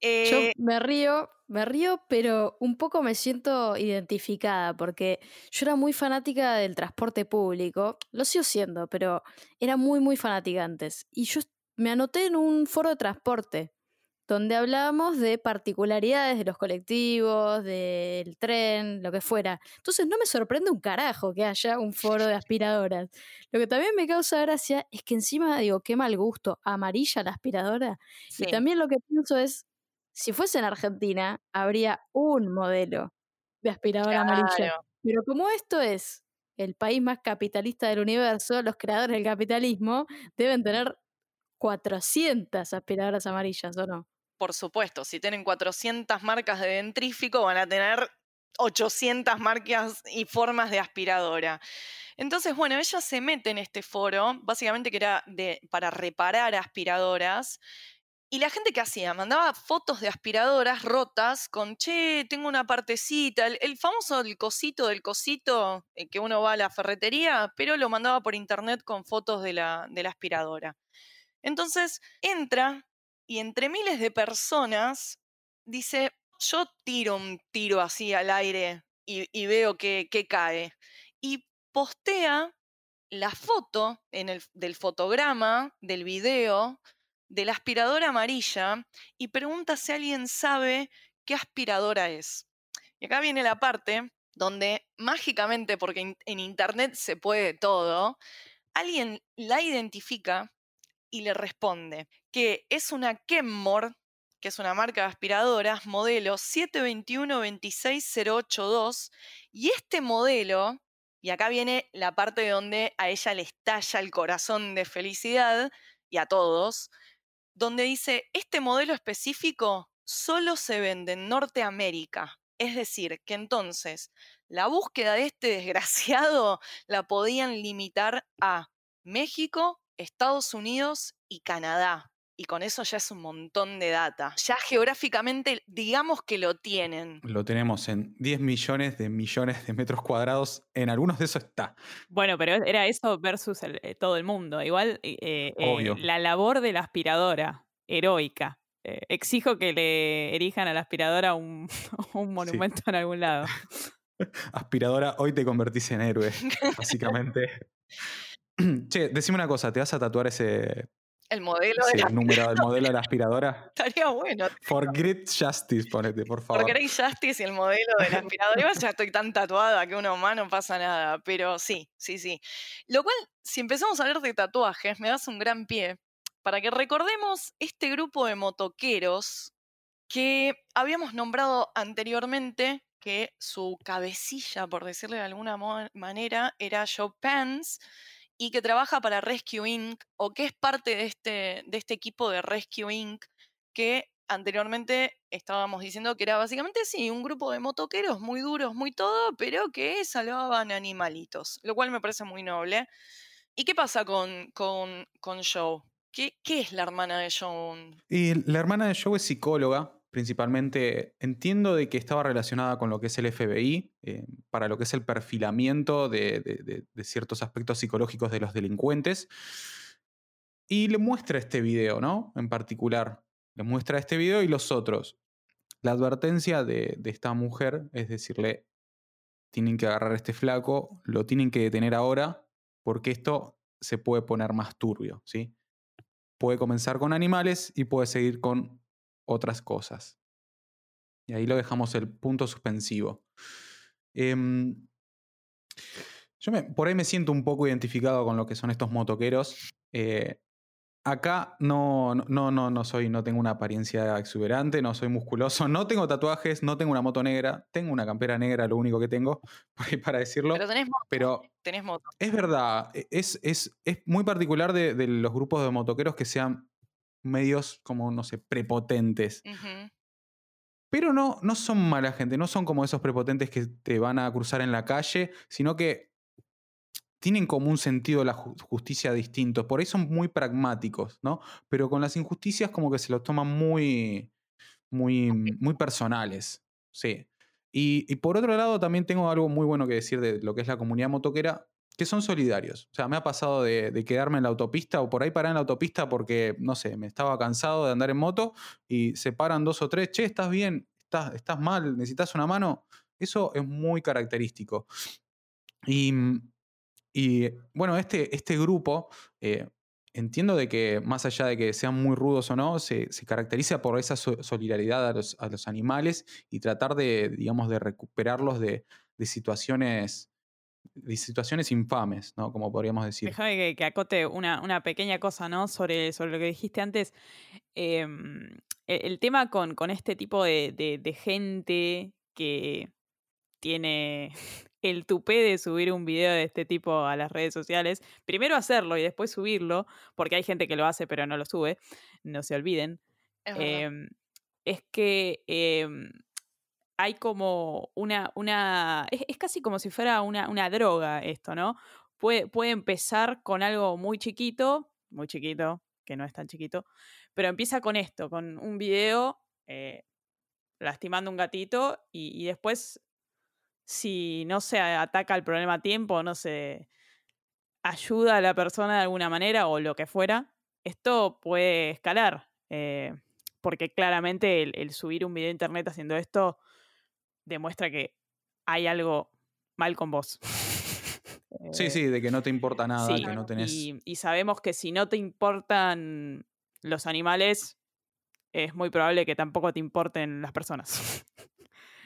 eh me río, me río, pero un poco me siento identificada porque yo era muy fanática del transporte público, lo sigo siendo, pero era muy, muy fanática antes. Y yo me anoté en un foro de transporte donde hablábamos de particularidades de los colectivos, del tren, lo que fuera. Entonces no me sorprende un carajo que haya un foro de aspiradoras. Lo que también me causa gracia es que encima digo, qué mal gusto, amarilla la aspiradora. Y también lo que pienso es, si fuese en Argentina, habría un modelo de aspiradora amarilla. Pero como esto es el país más capitalista del universo, los creadores del capitalismo deben tener 400 aspiradoras amarillas, ¿o no? Por supuesto, si tienen 400 marcas de dentrífico, van a tener 800 marcas y formas de aspiradora. Entonces, bueno, ella se mete en este foro, básicamente que era para reparar aspiradoras. Y la gente que hacía, mandaba fotos de aspiradoras rotas con, che, tengo una partecita, el, el famoso el cosito del cosito, eh, que uno va a la ferretería, pero lo mandaba por internet con fotos de la, de la aspiradora. Entonces entra y entre miles de personas dice, yo tiro un tiro así al aire y, veo que, cae. Y postea la foto en el, del fotograma, del video, de la aspiradora amarilla y pregunta si alguien sabe qué aspiradora es. Y acá viene la parte donde mágicamente, porque en internet se puede todo, alguien la identifica y le responde que es una Kenmore, que es una marca de aspiradoras, modelo 721-26082, y este modelo, y acá viene la parte donde a ella le estalla el corazón de felicidad, y a todos, donde dice, este modelo específico solo se vende en Norteamérica. Es decir, que entonces la búsqueda de este desgraciado la podían limitar a México, Estados Unidos y Canadá. Y con eso ya es un montón de data. Ya geográficamente, digamos que lo tienen. Lo tenemos en 10 millones de millones de metros cuadrados. En algunos de esos está. Bueno, pero era eso versus el- eh, todo el mundo. Igual eh, eh, la labor de la aspiradora, heroica. Eh, exijo que le erijan a la aspiradora un, un monumento en algún lado. Aspiradora, hoy te convertís en héroe, básicamente. che, decime una cosa, ¿te vas a tatuar ese, El modelo de ese la número del modelo de la aspiradora? estaría bueno. For Great Justice, ponete, por favor. Porque Grey Justice y el modelo del aspirador. Igual ya estoy tan tatuada que uno más no pasa nada. Pero sí, sí, sí. Lo cual, si empezamos a hablar de tatuajes, me das un gran pie para que recordemos este grupo de motoqueros que habíamos nombrado anteriormente, que su cabecilla, por decirle de alguna manera, era Joe Pence y que trabaja para Rescue Inc. o que es parte de este, de este equipo de Rescue Inc. que anteriormente estábamos diciendo que era básicamente sí, un grupo de motoqueros muy duros, muy todo, pero que salvaban animalitos, lo cual me parece muy noble. ¿Y qué pasa con, con, con Joe? ¿Qué, ¿Qué es la hermana de Joe? Y la hermana de Joe es psicóloga, principalmente entiendo de que estaba relacionada con lo que es el FBI, eh, para lo que es el perfilamiento de, ciertos aspectos psicológicos de los delincuentes. Y le muestra este video, ¿no? En particular. Le muestra este video y los otros. La advertencia de, esta mujer es decirle, tienen que agarrar este flaco, lo tienen que detener ahora, porque esto se puede poner más turbio, ¿sí? Puede comenzar con animales y puede seguir con otras cosas. Y ahí lo dejamos el punto suspensivo. Em, yo me- por ahí me siento un poco identificado con lo que son estos motoqueros. Eh, acá no, no, no, no, soy, no tengo una apariencia exuberante, no soy musculoso, no tengo tatuajes, no tengo una moto negra, tengo una campera negra, lo único que tengo, por ahí para decirlo. Pero tenés moto. Pero Tenés moto. es verdad, e- es, es, es muy particular de, de los grupos de motoqueros que sean medios como, no sé, prepotentes. Pero no, no son mala gente, no son como esos prepotentes que te van a cruzar en la calle, sino que tienen como un sentido de la justicia distinto. Por ahí son muy pragmáticos, ¿no? Pero con las injusticias como que se los toman muy, muy, muy personales. Sí. Y, por otro lado, también tengo algo muy bueno que decir de lo que es la comunidad motoquera, que son solidarios. O sea, me ha pasado de, quedarme en la autopista o por ahí parar en la autopista porque, no sé, me estaba cansado de andar en moto y se paran dos o tres, che, ¿estás bien? ¿Estás, estás mal? ¿Necesitas una mano? Eso es muy característico. Y, y bueno, este, este grupo, eh, entiendo de que más allá de que sean muy rudos o no, se, caracteriza por esa solidaridad a los, a los, animales y tratar de, digamos, de recuperarlos de, de situaciones infames, ¿no? Como podríamos decir. Déjame que, acote una, pequeña cosa, ¿no? Sobre, sobre lo que dijiste antes. Em, e, el, tema con, con este tipo de, de gente que tiene el tupé de subir un video de este tipo a las redes sociales, primero hacerlo y después subirlo, porque hay gente que lo hace pero no lo sube, no se olviden, es, em, que em, hay como una, una es, casi como si fuera una, una droga esto, ¿no? Puede, puede empezar con algo muy chiquito, muy chiquito, que no es tan chiquito, pero empieza con esto, con un video eh, lastimando un gatito y, y después si no se ataca el problema a tiempo, no se ayuda a la persona de alguna manera o lo que fuera, esto puede escalar. Eh, porque claramente el, subir un video a internet haciendo esto demuestra que hay algo mal con vos. Sí, sí, de que no te importa nada, que no tenés. y, sabemos que si no te importan los animales, es muy probable que tampoco te importen las personas.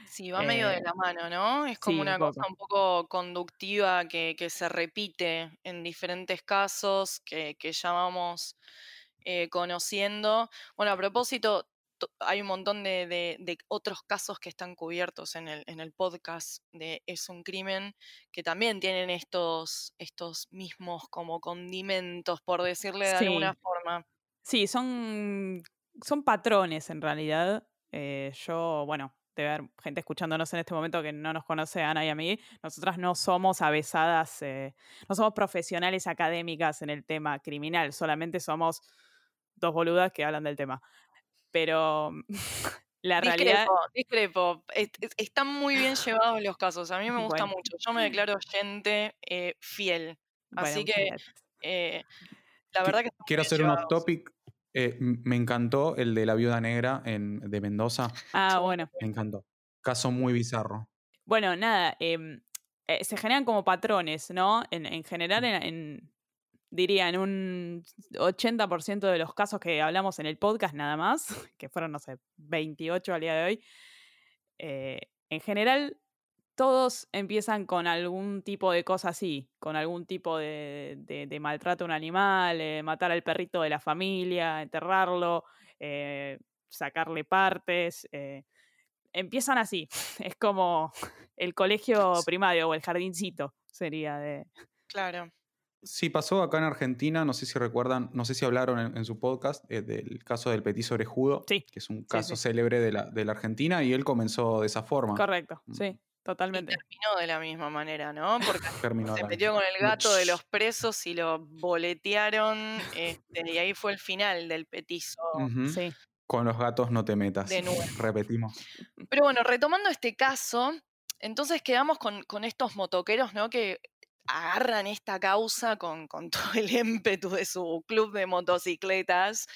Sí, va medio de eh, la mano, ¿no? Es como una cosa un poco conductiva que, se repite en diferentes casos que, ya vamos eh, conociendo. Bueno, a propósito, hay un montón de, otros casos que están cubiertos en el, en el podcast de Es un crimen, que también tienen estos, estos mismos como condimentos, por decirle de alguna forma. Sí, son, son patrones en realidad. Eh, yo, bueno, de ver gente escuchándonos en este momento que no nos conoce a Ana y a mí, nosotras no somos avesadas, eh, no somos profesionales académicas en el tema criminal, solamente somos dos boludas que hablan del tema. Pero la realidad... Discrepo, están muy bien llevados los casos, a mí me gusta mucho, yo me declaro gente eh, fiel, así que... Eh, la verdad que... Quiero hacer un off topic eh, me encantó el de la viuda negra en, de Mendoza. Ah, bueno. Me encantó. Caso muy bizarro. Bueno, nada, em, se generan como patrones, ¿no? En, general, en, diría, en un 80% de los casos que hablamos en el podcast nada más, que fueron, no sé, 28 al día de hoy, eh, en general todos empiezan con algún tipo de cosa así, con algún tipo de, maltrato a un animal, eh, matar al perrito de la familia, enterrarlo, eh, sacarle partes. Empiezan así, es como el colegio primario o el jardincito sería de... Claro. Sí, pasó acá en Argentina, no sé si recuerdan, no sé si hablaron en, su podcast del caso del petiso orejudo, que es un caso célebre de la, de la Argentina, y él comenzó de esa forma. Correcto, mm. sí. Totalmente. Y terminó de la misma manera, ¿no? Porque se metió con el gato de los presos y lo boletearon. Este, y ahí fue el final del petizo. Sí. Con los gatos no te metas. De nuevo. Repetimos. Pero bueno, retomando este caso, entonces quedamos con, estos motoqueros, ¿no? Que agarran esta causa con, con, todo el ímpetu de su club de motocicletas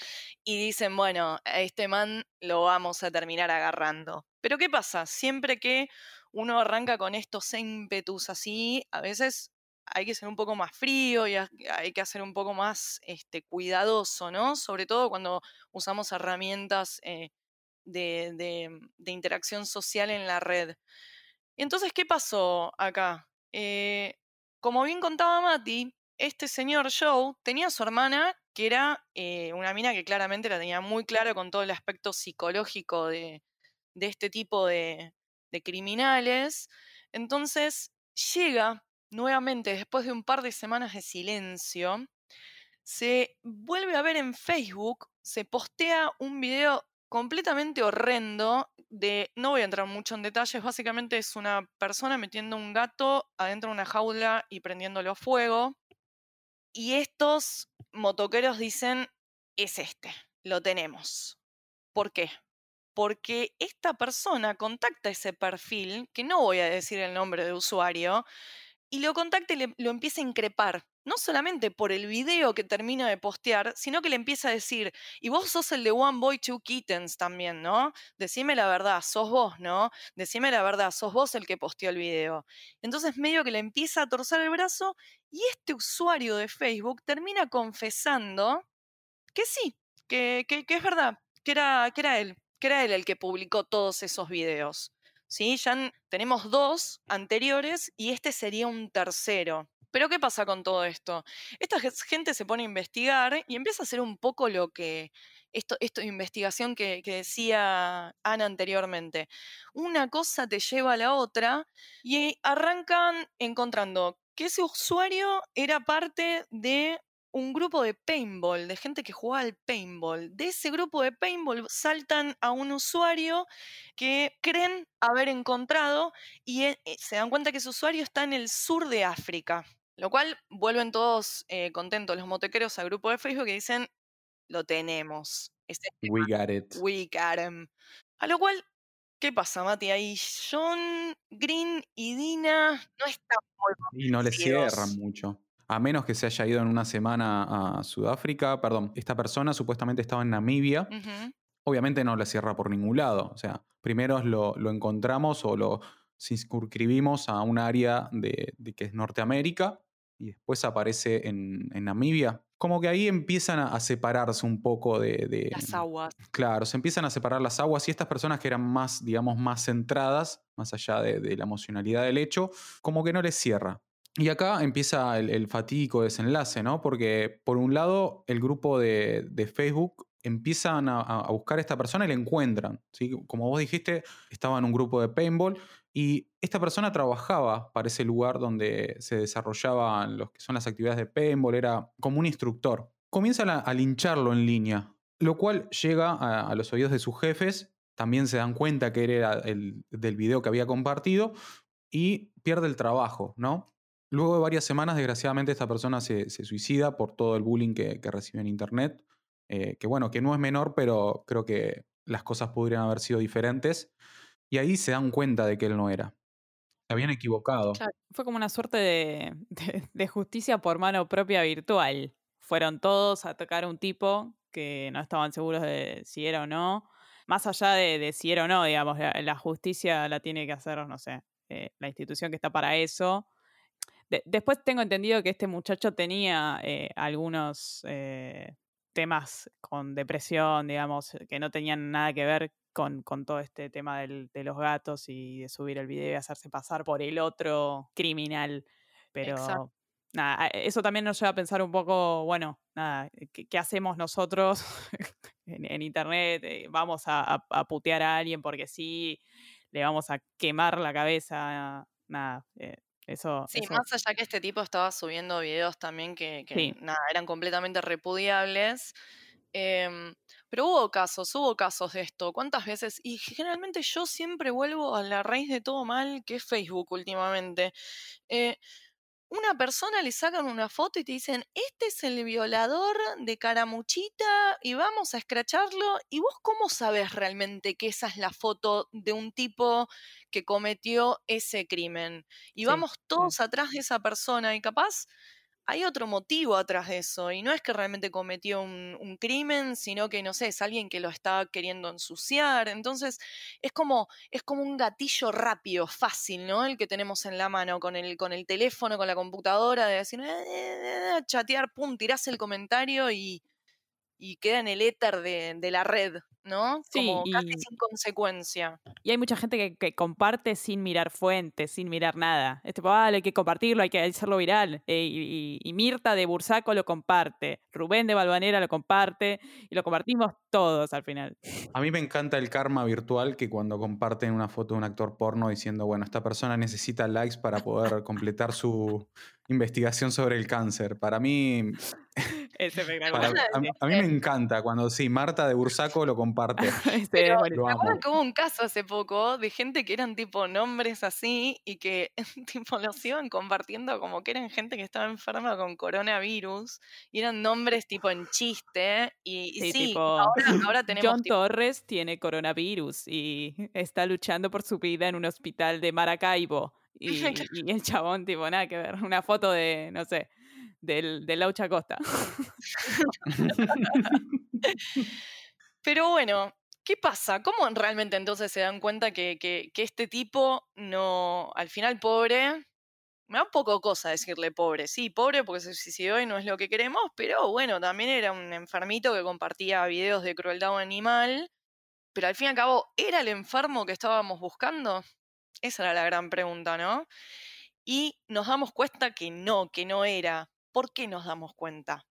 y dicen, bueno, a este man lo vamos a terminar agarrando. Pero ¿qué pasa? Siempre que uno arranca con estos ímpetus así, a veces hay que ser un poco más frío y hay que hacer un poco más este, cuidadoso, ¿no? Sobre todo cuando usamos herramientas eh, de, interacción social en la red. entonces, ¿qué pasó acá? Eh, como bien contaba Mati, este señor Joe tenía a su hermana, que era eh, una mina que claramente la tenía muy claro con todo el aspecto psicológico de este tipo de, de criminales. Entonces llega nuevamente, después de un par de semanas de silencio, se vuelve a ver en Facebook, se postea un video completamente horrendo de, no voy a entrar mucho en detalles, básicamente es una persona metiendo un gato adentro de una jaula y prendiéndolo a fuego. Y estos motoqueros dicen, es este, lo tenemos. ¿Por qué? Porque esta persona contacta ese perfil, que no voy a decir el nombre de usuario, y lo contacta y lo empieza a increpar. No solamente por el video que termina de postear, sino que le empieza a decir, y vos sos el de One Boy, Two Kittens también, ¿no? Decime la verdad, sos vos, ¿no? Decime la verdad, sos vos el que posteó el video. Entonces medio que le empieza a torcer el brazo y este usuario de Facebook termina confesando que sí, que, que- es verdad, que era, que era él, que era él el que publicó todos esos videos. ¿Sí? Ya tenemos dos anteriores y este sería un tercero. Pero ¿qué pasa con todo esto? Esta ge- gente se pone a investigar y empieza a hacer un poco lo que, esto, esto investigación que, que decía Ana anteriormente. Una cosa te lleva a la otra y arrancan encontrando que ese usuario era parte de un grupo de paintball, de gente que jugaba al paintball. De ese grupo de paintball saltan a un usuario que creen haber encontrado y eh, eh, se dan cuenta que ese usuario está en el sur de África. Lo cual vuelven todos eh, contentos los motequeros al grupo de Facebook y dicen, lo tenemos. Este We got it. We got him. A lo cual, ¿qué pasa, Mati? Ahí John, Green y Dina no están muy Y no le cierran mucho. A menos que se haya ido en una semana a Sudáfrica. Perdón, esta persona supuestamente estaba en Namibia. Obviamente no le cierra por ningún lado. O sea, primero lo, lo encontramos o lo circunscribimos a un área de, de que es Norteamérica y después aparece en, en Namibia. Como que ahí empiezan a, a separarse un poco de, de- Las aguas. Claro, se empiezan a separar las aguas y estas personas que eran más, digamos, más centradas, más allá de, de la emocionalidad del hecho, como que no les cierra. Y acá empieza el, el fatídico desenlace, ¿no? Porque por un lado el grupo de, Facebook empiezan a, buscar a esta persona y la encuentran, ¿sí? Como vos dijiste, estaba en un grupo de paintball y esta persona trabajaba para ese lugar donde se desarrollaban los que son las actividades de paintball, era como un instructor. Comienzan a, a lincharlo en línea, lo cual llega a, a los oídos de sus jefes, también se dan cuenta que era el del video que había compartido y pierde el trabajo, ¿no? Luego de varias semanas, desgraciadamente, esta persona se, suicida por todo el bullying que, que recibe en Internet, eh, que bueno, que no es menor, pero creo que las cosas podrían haber sido diferentes. Y ahí se dan cuenta de que él no era. Se habían equivocado. Fue como una suerte de, justicia por mano propia virtual. Fueron todos a atacar a un tipo que no estaban seguros de si era o no. Más allá de, de si era o no, digamos, la, la justicia la tiene que hacer, no sé, eh, la institución que está para eso. De- después tengo entendido que este muchacho tenía eh, algunos eh, temas con depresión, digamos, que no tenían nada que ver con, con todo este tema del- de los gatos y de subir el video y hacerse pasar por el otro criminal. Pero Exacto. nada, a- eso también nos lleva a pensar un poco, bueno, nada, ¿qué, qué hacemos nosotros en, en internet? Eh, ¿Vamos a, a- a putear a alguien porque sí? ¿Le vamos a quemar la cabeza? Nada, eh, eso... Sí, eso- más allá que este tipo estaba subiendo videos también que, que Sí. nada, eran completamente repudiables. em, pero hubo casos, hubo casos de esto. ¿Cuántas veces? Y generalmente yo siempre vuelvo a la raíz de todo mal, que es Facebook últimamente. Eh, una persona le sacan una foto y te dicen, este es el violador de Caramuchita y vamos a escracharlo. ¿Y vos cómo sabes realmente que esa es la foto de un tipo que cometió ese crimen? Y Sí, vamos sí. todos atrás de esa persona y capaz hay otro motivo atrás de eso. Y no es que realmente cometió un, crimen, sino que, no sé, es alguien que lo está queriendo ensuciar. Entonces, es como, es como un gatillo rápido, fácil, ¿no? El que tenemos en la mano, con el, con el teléfono, con la computadora, de decir, "Eh, eh, eh", chatear, pum, tirás el comentario y, y queda en el éter de, de la red, ¿no? Sí, Como casi y- sin consecuencia. Y hay mucha gente que, que comparte sin mirar fuentes, sin mirar nada. Es tipo, ah, hay que compartirlo, hay que hacerlo viral. Eh, y, y- y Mirta de Bursaco lo comparte, Rubén de Balvanera lo comparte, y lo compartimos todos al final. A mí me encanta el karma virtual que cuando comparten una foto de un actor porno diciendo, bueno, esta persona necesita likes para poder completar su investigación sobre el cáncer. Para mí, Es para- espectacular. a, a mí me encanta cuando sí, Marta de Bursaco lo comparte. Este, Pero, Lo ¿Se amo. que hubo un caso hace poco de gente que eran tipo nombres así y que tipo los iban compartiendo como que eran gente que estaba enferma con coronavirus y eran nombres tipo en chiste y, y Sí, sí, tipo, ahora, ahora tenemos John tipo, Torres tiene coronavirus y está luchando por su vida en un hospital de Maracaibo. Y, y el chabón, tipo, nada que ver. Una foto de, no sé, del, del Laucha Costa. Pero bueno, ¿qué pasa? ¿Cómo realmente entonces se dan cuenta que, que- que este tipo no, al final pobre, me da un poco cosa decirle pobre, sí, pobre porque se suicidó y no es lo que queremos, pero bueno, también era un enfermito que compartía videos de crueldad animal, pero al fin y al cabo, ¿era el enfermo que estábamos buscando? Esa era la gran pregunta, ¿no? Y nos damos cuenta que no, que no era. ¿Por qué nos damos cuenta?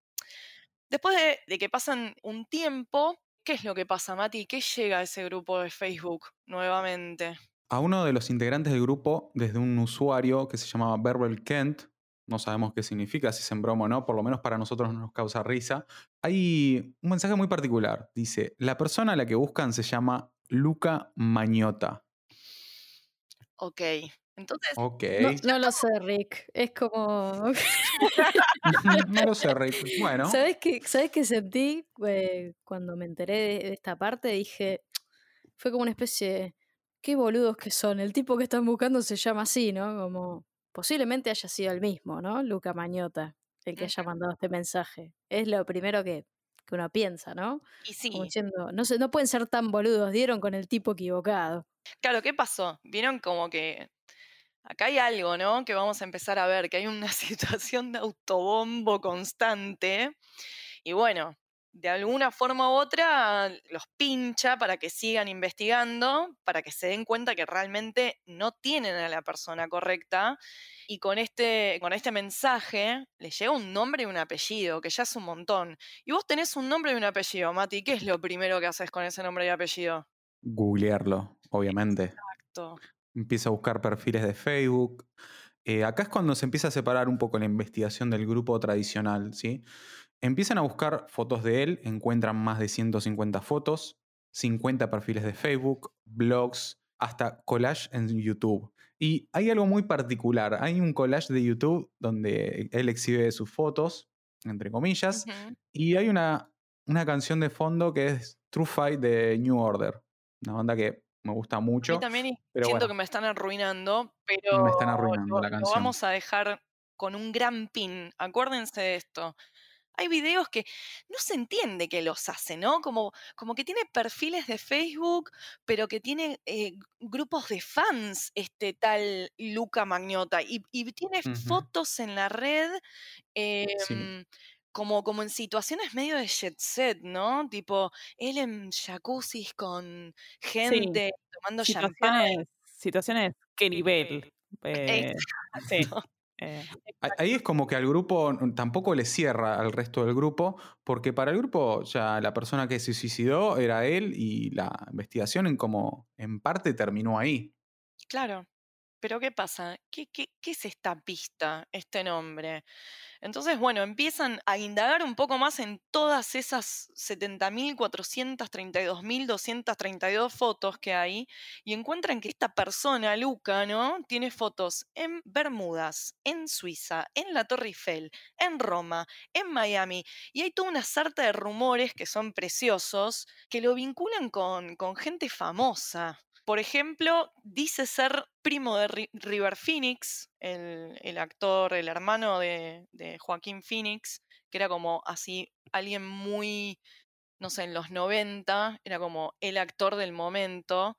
Después de, que pasan un tiempo, ¿qué es lo que pasa, Mati? ¿Qué llega a ese grupo de Facebook nuevamente? A uno de los integrantes del grupo, desde un usuario que se llamaba Berbel Kent, no sabemos qué significa, si es en broma o no, por lo menos para nosotros nos causa risa. Hay un mensaje muy particular. Dice, la persona a la que buscan se llama Luca Mañota. Ok, entonces, Ok. No, no lo sé, Rick. Es como. no lo sé, Rick. Bueno, ¿Sabes qué, ¿Sabes qué sentí eh, cuando me enteré de, esta parte? Dije, fue como una especie de, qué boludos que son. El tipo que están buscando se llama así, ¿no? Como, posiblemente haya sido el mismo, ¿no? Luca Mañota, el que haya mandado este mensaje. Es lo primero que, que uno piensa, ¿no? y sí, Como diciendo, no, pueden ser tan boludos, dieron con el tipo equivocado. claro, ¿qué pasó? Vieron como que acá hay algo, ¿no? Que vamos a empezar a ver, que hay una situación de autobombo constante. Y bueno, de alguna forma u otra los pincha para que sigan investigando, para que se den cuenta que realmente no tienen a la persona correcta. Y con este, con este mensaje les llega un nombre y un apellido, que ya es un montón. Y vos tenés un nombre y un apellido, Mati. ¿Qué es lo primero que haces con ese nombre y apellido? googlearlo, obviamente. Exacto. Empieza a buscar perfiles de Facebook. Eh, acá es cuando se empieza a separar un poco la investigación del grupo tradicional, ¿sí? Empiezan a buscar fotos de él, encuentran más de 150 fotos, 50 perfiles de Facebook, blogs, hasta collage en YouTube. Y hay algo muy particular, hay un collage de YouTube donde él exhibe sus fotos, entre comillas, y hay una, una canción de fondo que es True Fight de New Order, una banda que me gusta mucho. mí también pero siento bueno. que me están arruinando, pero Me están arruinando lo, la lo canción. vamos a dejar con un gran pin. Acuérdense de esto. Hay videos que no se entiende que los hace, ¿no? Como, como que tiene perfiles de Facebook, pero que tiene eh, grupos de fans, este tal Luca Magnota, y, y tiene fotos en la red Sí. em, como, como en situaciones medio de jet set, ¿no? Tipo, él en jacuzzis con gente tomando champán. Situaciones, situaciones, ¿qué nivel? Eh, sí. Eh, Ahí es como que al grupo tampoco le cierra al resto del grupo, porque para el grupo ya la persona que se suicidó era él y la investigación en como en parte terminó ahí. Claro. Pero ¿qué pasa? ¿Qué, qué, qué es esta pista, este nombre? Entonces, bueno, empiezan a indagar un poco más en todas esas 70.432.232 fotos que hay y encuentran que esta persona, Luca, ¿no? Tiene fotos en Bermudas, en Suiza, en la Torre Eiffel, en Roma, en Miami. Y hay toda una sarta de rumores que son preciosos que lo vinculan con, con gente famosa. Por ejemplo, dice ser primo de Ri- River Phoenix, el, actor, el hermano de, Joaquín Phoenix, que era como así alguien muy, no sé, en los 90, era como el actor del momento,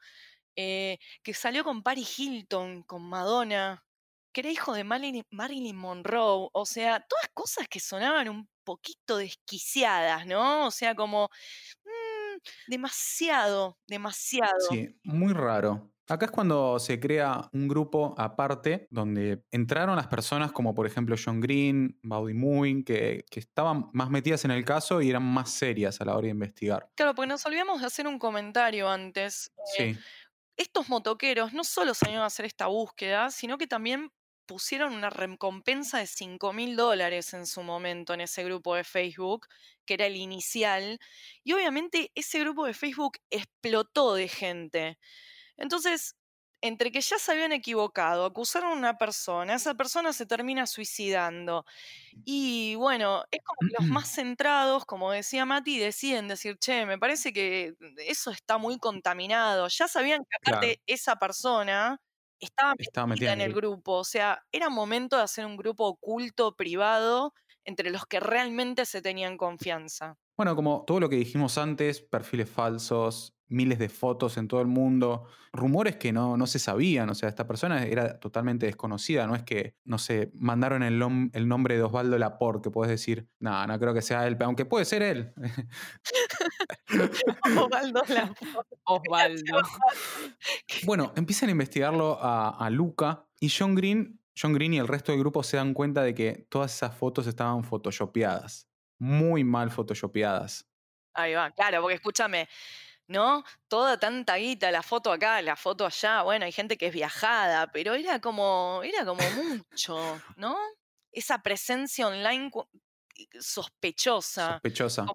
eh, que salió con Paris Hilton, con Madonna, que era hijo de Marilyn, Monroe, o sea, todas cosas que sonaban un poquito desquiciadas, ¿no? O sea, como demasiado, demasiado. Sí, muy raro. Acá es cuando se crea un grupo aparte donde entraron las personas como por ejemplo John Green, Baudy Muin, que, que estaban más metidas en el caso y eran más serias a la hora de investigar. Claro, porque nos olvidamos de hacer un comentario antes. eh, Sí, estos motoqueros no solo salieron a hacer esta búsqueda, sino que también pusieron una recompensa de 5 mil dólares en su momento en ese grupo de Facebook, que era el inicial, y obviamente ese grupo de Facebook explotó de gente. Entonces, entre que ya se habían equivocado, acusaron a una persona, esa persona se termina suicidando. Y bueno, es como que los más centrados, como decía Mati, deciden decir, che, me parece que eso está muy contaminado. Ya sabían que aparte esa persona estaba, metida en el grupo. O sea, era momento de hacer un grupo oculto, privado, entre los que realmente se tenían confianza. Bueno, como todo lo que dijimos antes, perfiles falsos, miles de fotos en todo el mundo, rumores que no, no se sabían, o sea, esta persona era totalmente desconocida, no es que, no sé, mandaron el, el nombre de Osvaldo Laporte, que puedes decir, no, no creo que sea él, aunque puede ser él. Osvaldo Laporte. Osvaldo. bueno, empiezan a investigarlo a, a Luca y John Green, John Green y el resto del grupo se dan cuenta de que todas esas fotos estaban photoshopeadas, muy mal photoshopeadas. Ahí va, claro, porque escúchame, ¿no? Toda tanta guita, la foto acá, la foto allá, bueno, hay gente que es viajada, pero era como, era como mucho, ¿no? Esa presencia online sospechosa. Sospechosa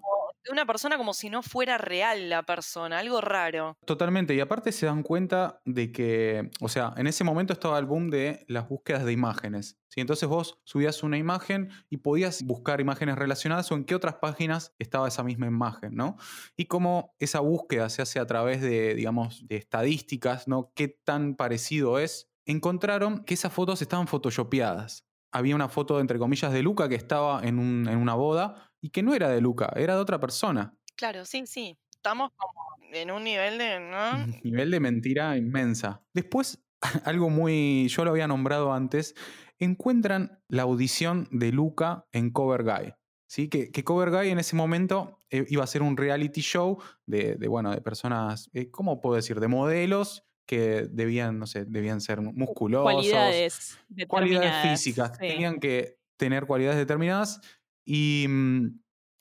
de una persona como si no fuera real la persona, algo raro. Totalmente, y aparte se dan cuenta de que, o sea, en ese momento estaba el boom de las búsquedas de imágenes. ¿sí? Entonces vos subías una imagen y podías buscar imágenes relacionadas o en qué otras páginas estaba esa misma imagen, ¿no? Y cómo esa búsqueda se hace a través de, digamos, de estadísticas, ¿no? ¿Qué tan parecido es? Encontraron que esas fotos estaban photoshopeadas había una foto, entre comillas, de Luca que estaba en, en, una boda y que no era de Luca, era de otra persona. Claro, sí, sí. Estamos como en un nivel de. ¿no? nivel de mentira inmensa. Después, algo muy. Yo lo había nombrado antes. Encuentran la audición de Luca en Cover Guy. ¿sí? Que, que Cover Guy en ese momento eh, iba a ser un reality show de, bueno, de personas, eh, ¿cómo puedo decir? De modelos que debían, no sé, debían ser musculosos. Cualidades Cualidades físicas. Tenían que tener cualidades determinadas y mm,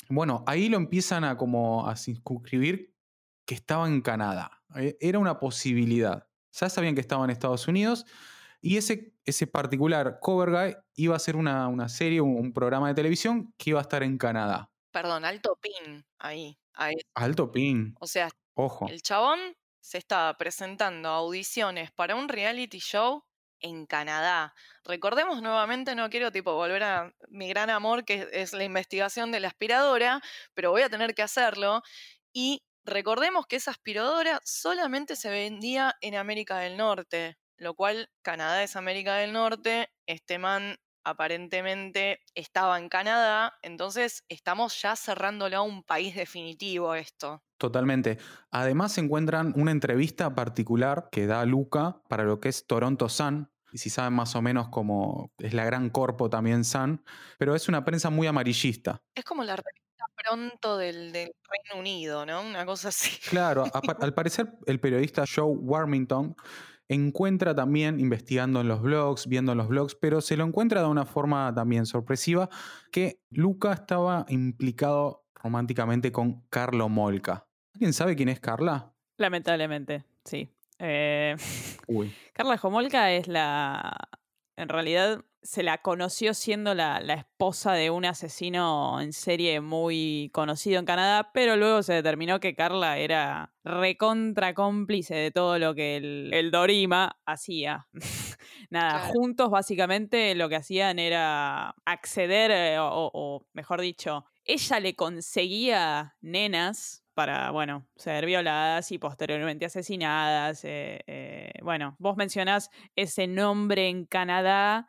bueno, ahí lo empiezan a como a circunscribir que estaba en Canadá. Eh, era una posibilidad. Ya sabían que estaba en Estados Unidos y ese, ese particular Cover Guy iba a ser una, una serie, un, programa de televisión que iba a estar en Canadá. Perdón, alto pin ahí. ahí. Alto pin. O sea, Ojo. el chabón se estaba presentando audiciones para un reality show en Canadá. Recordemos nuevamente, no quiero tipo volver a mi gran amor, que es la investigación de la aspiradora, pero voy a tener que hacerlo. Y recordemos que esa aspiradora solamente se vendía en América del Norte, lo cual Canadá es América del Norte, este man aparentemente estaba en Canadá, entonces estamos ya cerrándolo a un país definitivo esto. Totalmente. Además encuentran una entrevista particular que da Luca para lo que es Toronto Sun, y si saben más o menos cómo es la gran corpo también Sun, pero es una prensa muy amarillista. Es como la revista pronto del, Reino Unido, ¿no? Una cosa así. Claro, al parecer el periodista Joe Warmington encuentra también investigando en los blogs, viendo en los blogs, pero se lo encuentra de una forma también sorpresiva que Luca estaba implicado románticamente con Carlo Molca. ¿Alguien sabe quién es Carla? Lamentablemente, sí. Eh, Carla Jomolka es la. En realidad se la conoció siendo la, esposa de un asesino en serie muy conocido en Canadá, pero luego se determinó que Carla era recontra cómplice de todo lo que el, Dorima hacía. Nada, juntos básicamente lo que hacían era acceder, eh, o mejor dicho, ella le conseguía nenas para, bueno, ser violadas y posteriormente asesinadas. Eh, eh, bueno, vos mencionás ese nombre en Canadá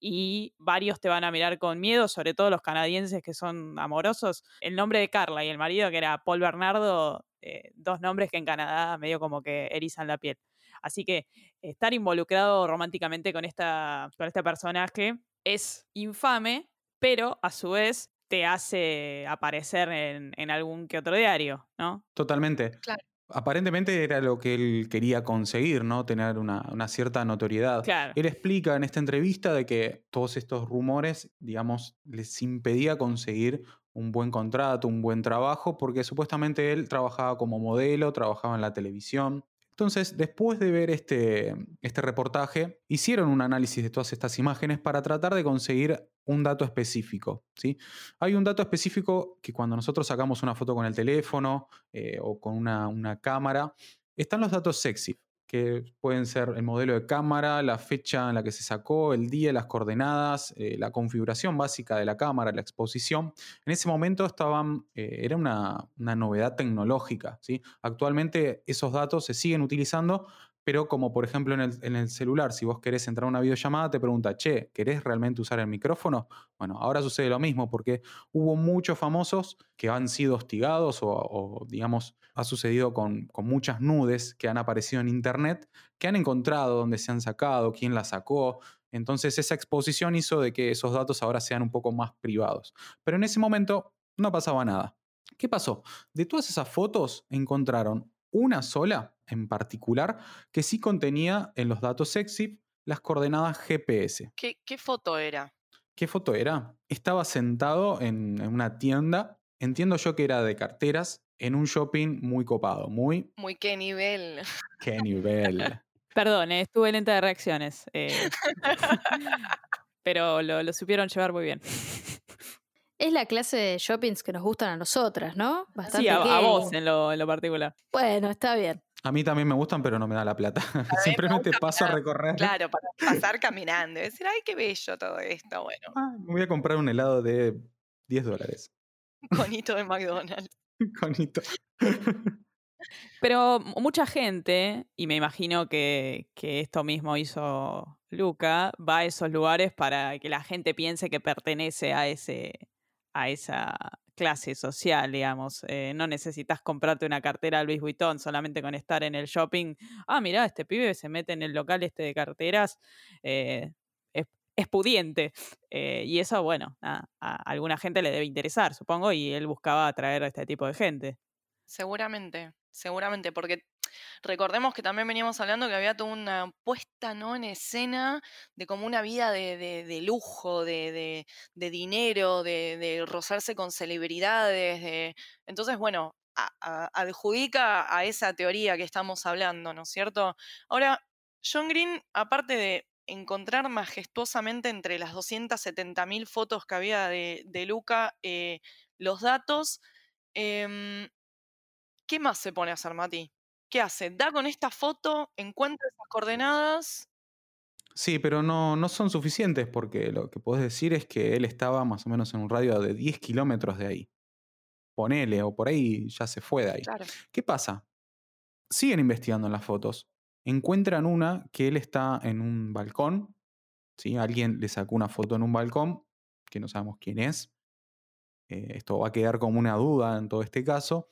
y varios te van a mirar con miedo, sobre todo los canadienses que son amorosos. El nombre de Carla y el marido, que era Paul Bernardo, eh, dos nombres que en Canadá medio como que erizan la piel. Así que estar involucrado románticamente con, esta, con este personaje es infame, pero a su vez te hace aparecer en, algún que otro diario, ¿no? Totalmente. Claro. Aparentemente era lo que él quería conseguir, ¿no? Tener una, cierta notoriedad. Claro. Él explica en esta entrevista de que todos estos rumores, digamos, les impedía conseguir un buen contrato, un buen trabajo, porque supuestamente él trabajaba como modelo, trabajaba en la televisión, Entonces, después de ver este, este reportaje, hicieron un análisis de todas estas imágenes para tratar de conseguir un dato específico. ¿sí? Hay un dato específico que cuando nosotros sacamos una foto con el teléfono eh, o con una, una cámara, están los datos sexy que pueden ser el modelo de cámara, la fecha en la que se sacó, el día, las coordenadas, eh, la configuración básica de la cámara, la exposición. En ese momento estaban, eh, era una, una, novedad tecnológica. ¿sí? Actualmente esos datos se siguen utilizando, pero como por ejemplo en el, celular, si vos querés entrar a una videollamada, te pregunta, che, ¿querés realmente usar el micrófono? Bueno, ahora sucede lo mismo porque hubo muchos famosos que han sido hostigados o, digamos, ha sucedido con, con, muchas nudes que han aparecido en Internet, que han encontrado dónde se han sacado, quién las sacó. Entonces esa exposición hizo de que esos datos ahora sean un poco más privados. Pero en ese momento no pasaba nada. ¿Qué pasó? De todas esas fotos encontraron una sola en particular que sí contenía en los datos EXIF las coordenadas GPS. ¿Qué, foto era? ¿Qué foto era? Estaba sentado en, una tienda, entiendo yo que era de carteras, en un shopping muy copado, muy... Muy qué nivel. Qué nivel. Perdón, eh, estuve lenta de reacciones. Eh, pero lo, supieron llevar muy bien. Es la clase de shoppings que nos gustan a nosotras, ¿no? Bastante sí, a, vos en lo, en lo, particular. Bueno, está bien. A mí también me gustan, pero no me da la plata. Simplemente paso a recorrer. Claro, para pasar caminando y decir, ay, qué bello todo esto. Bueno. Ah, me voy a comprar un helado de 10 dólares. Conito de McDonald's. Conito. Pero mucha gente, y me imagino que, que, esto mismo hizo Luca, va a esos lugares para que la gente piense que pertenece a ese, a esa clase social, digamos. Eh, no necesitas comprarte una cartera Louis Vuitton solamente con estar en el shopping. Ah, mira, este pibe se mete en el local este de carteras. Eh, es, pudiente. Eh, y eso, bueno, a, alguna gente le debe interesar, supongo, y él buscaba atraer a este tipo de gente. Seguramente, seguramente, porque Recordemos que también veníamos hablando que había toda una puesta ¿no? en escena de como una vida de, lujo, de, dinero, de, rozarse con celebridades. Entonces, bueno, adjudica a esa teoría que estamos hablando, ¿no es cierto? Ahora, John Green, aparte de encontrar majestuosamente entre las 270.000 fotos que había de, Luca eh, los datos, em, ¿qué más se pone a hacer, Mati? ¿Qué hace? Da con esta foto, encuentra esas coordenadas. Sí, pero no, no son suficientes porque lo que puedes decir es que él estaba más o menos en un radio de 10 kilómetros de ahí. Ponele, o por ahí ya se fue de ahí. ¿Qué pasa? Siguen investigando en las fotos. Encuentran una que él está en un balcón. ¿sí? Alguien le sacó una foto en un balcón, que no sabemos quién es. Eh, esto va a quedar como una duda en todo este caso.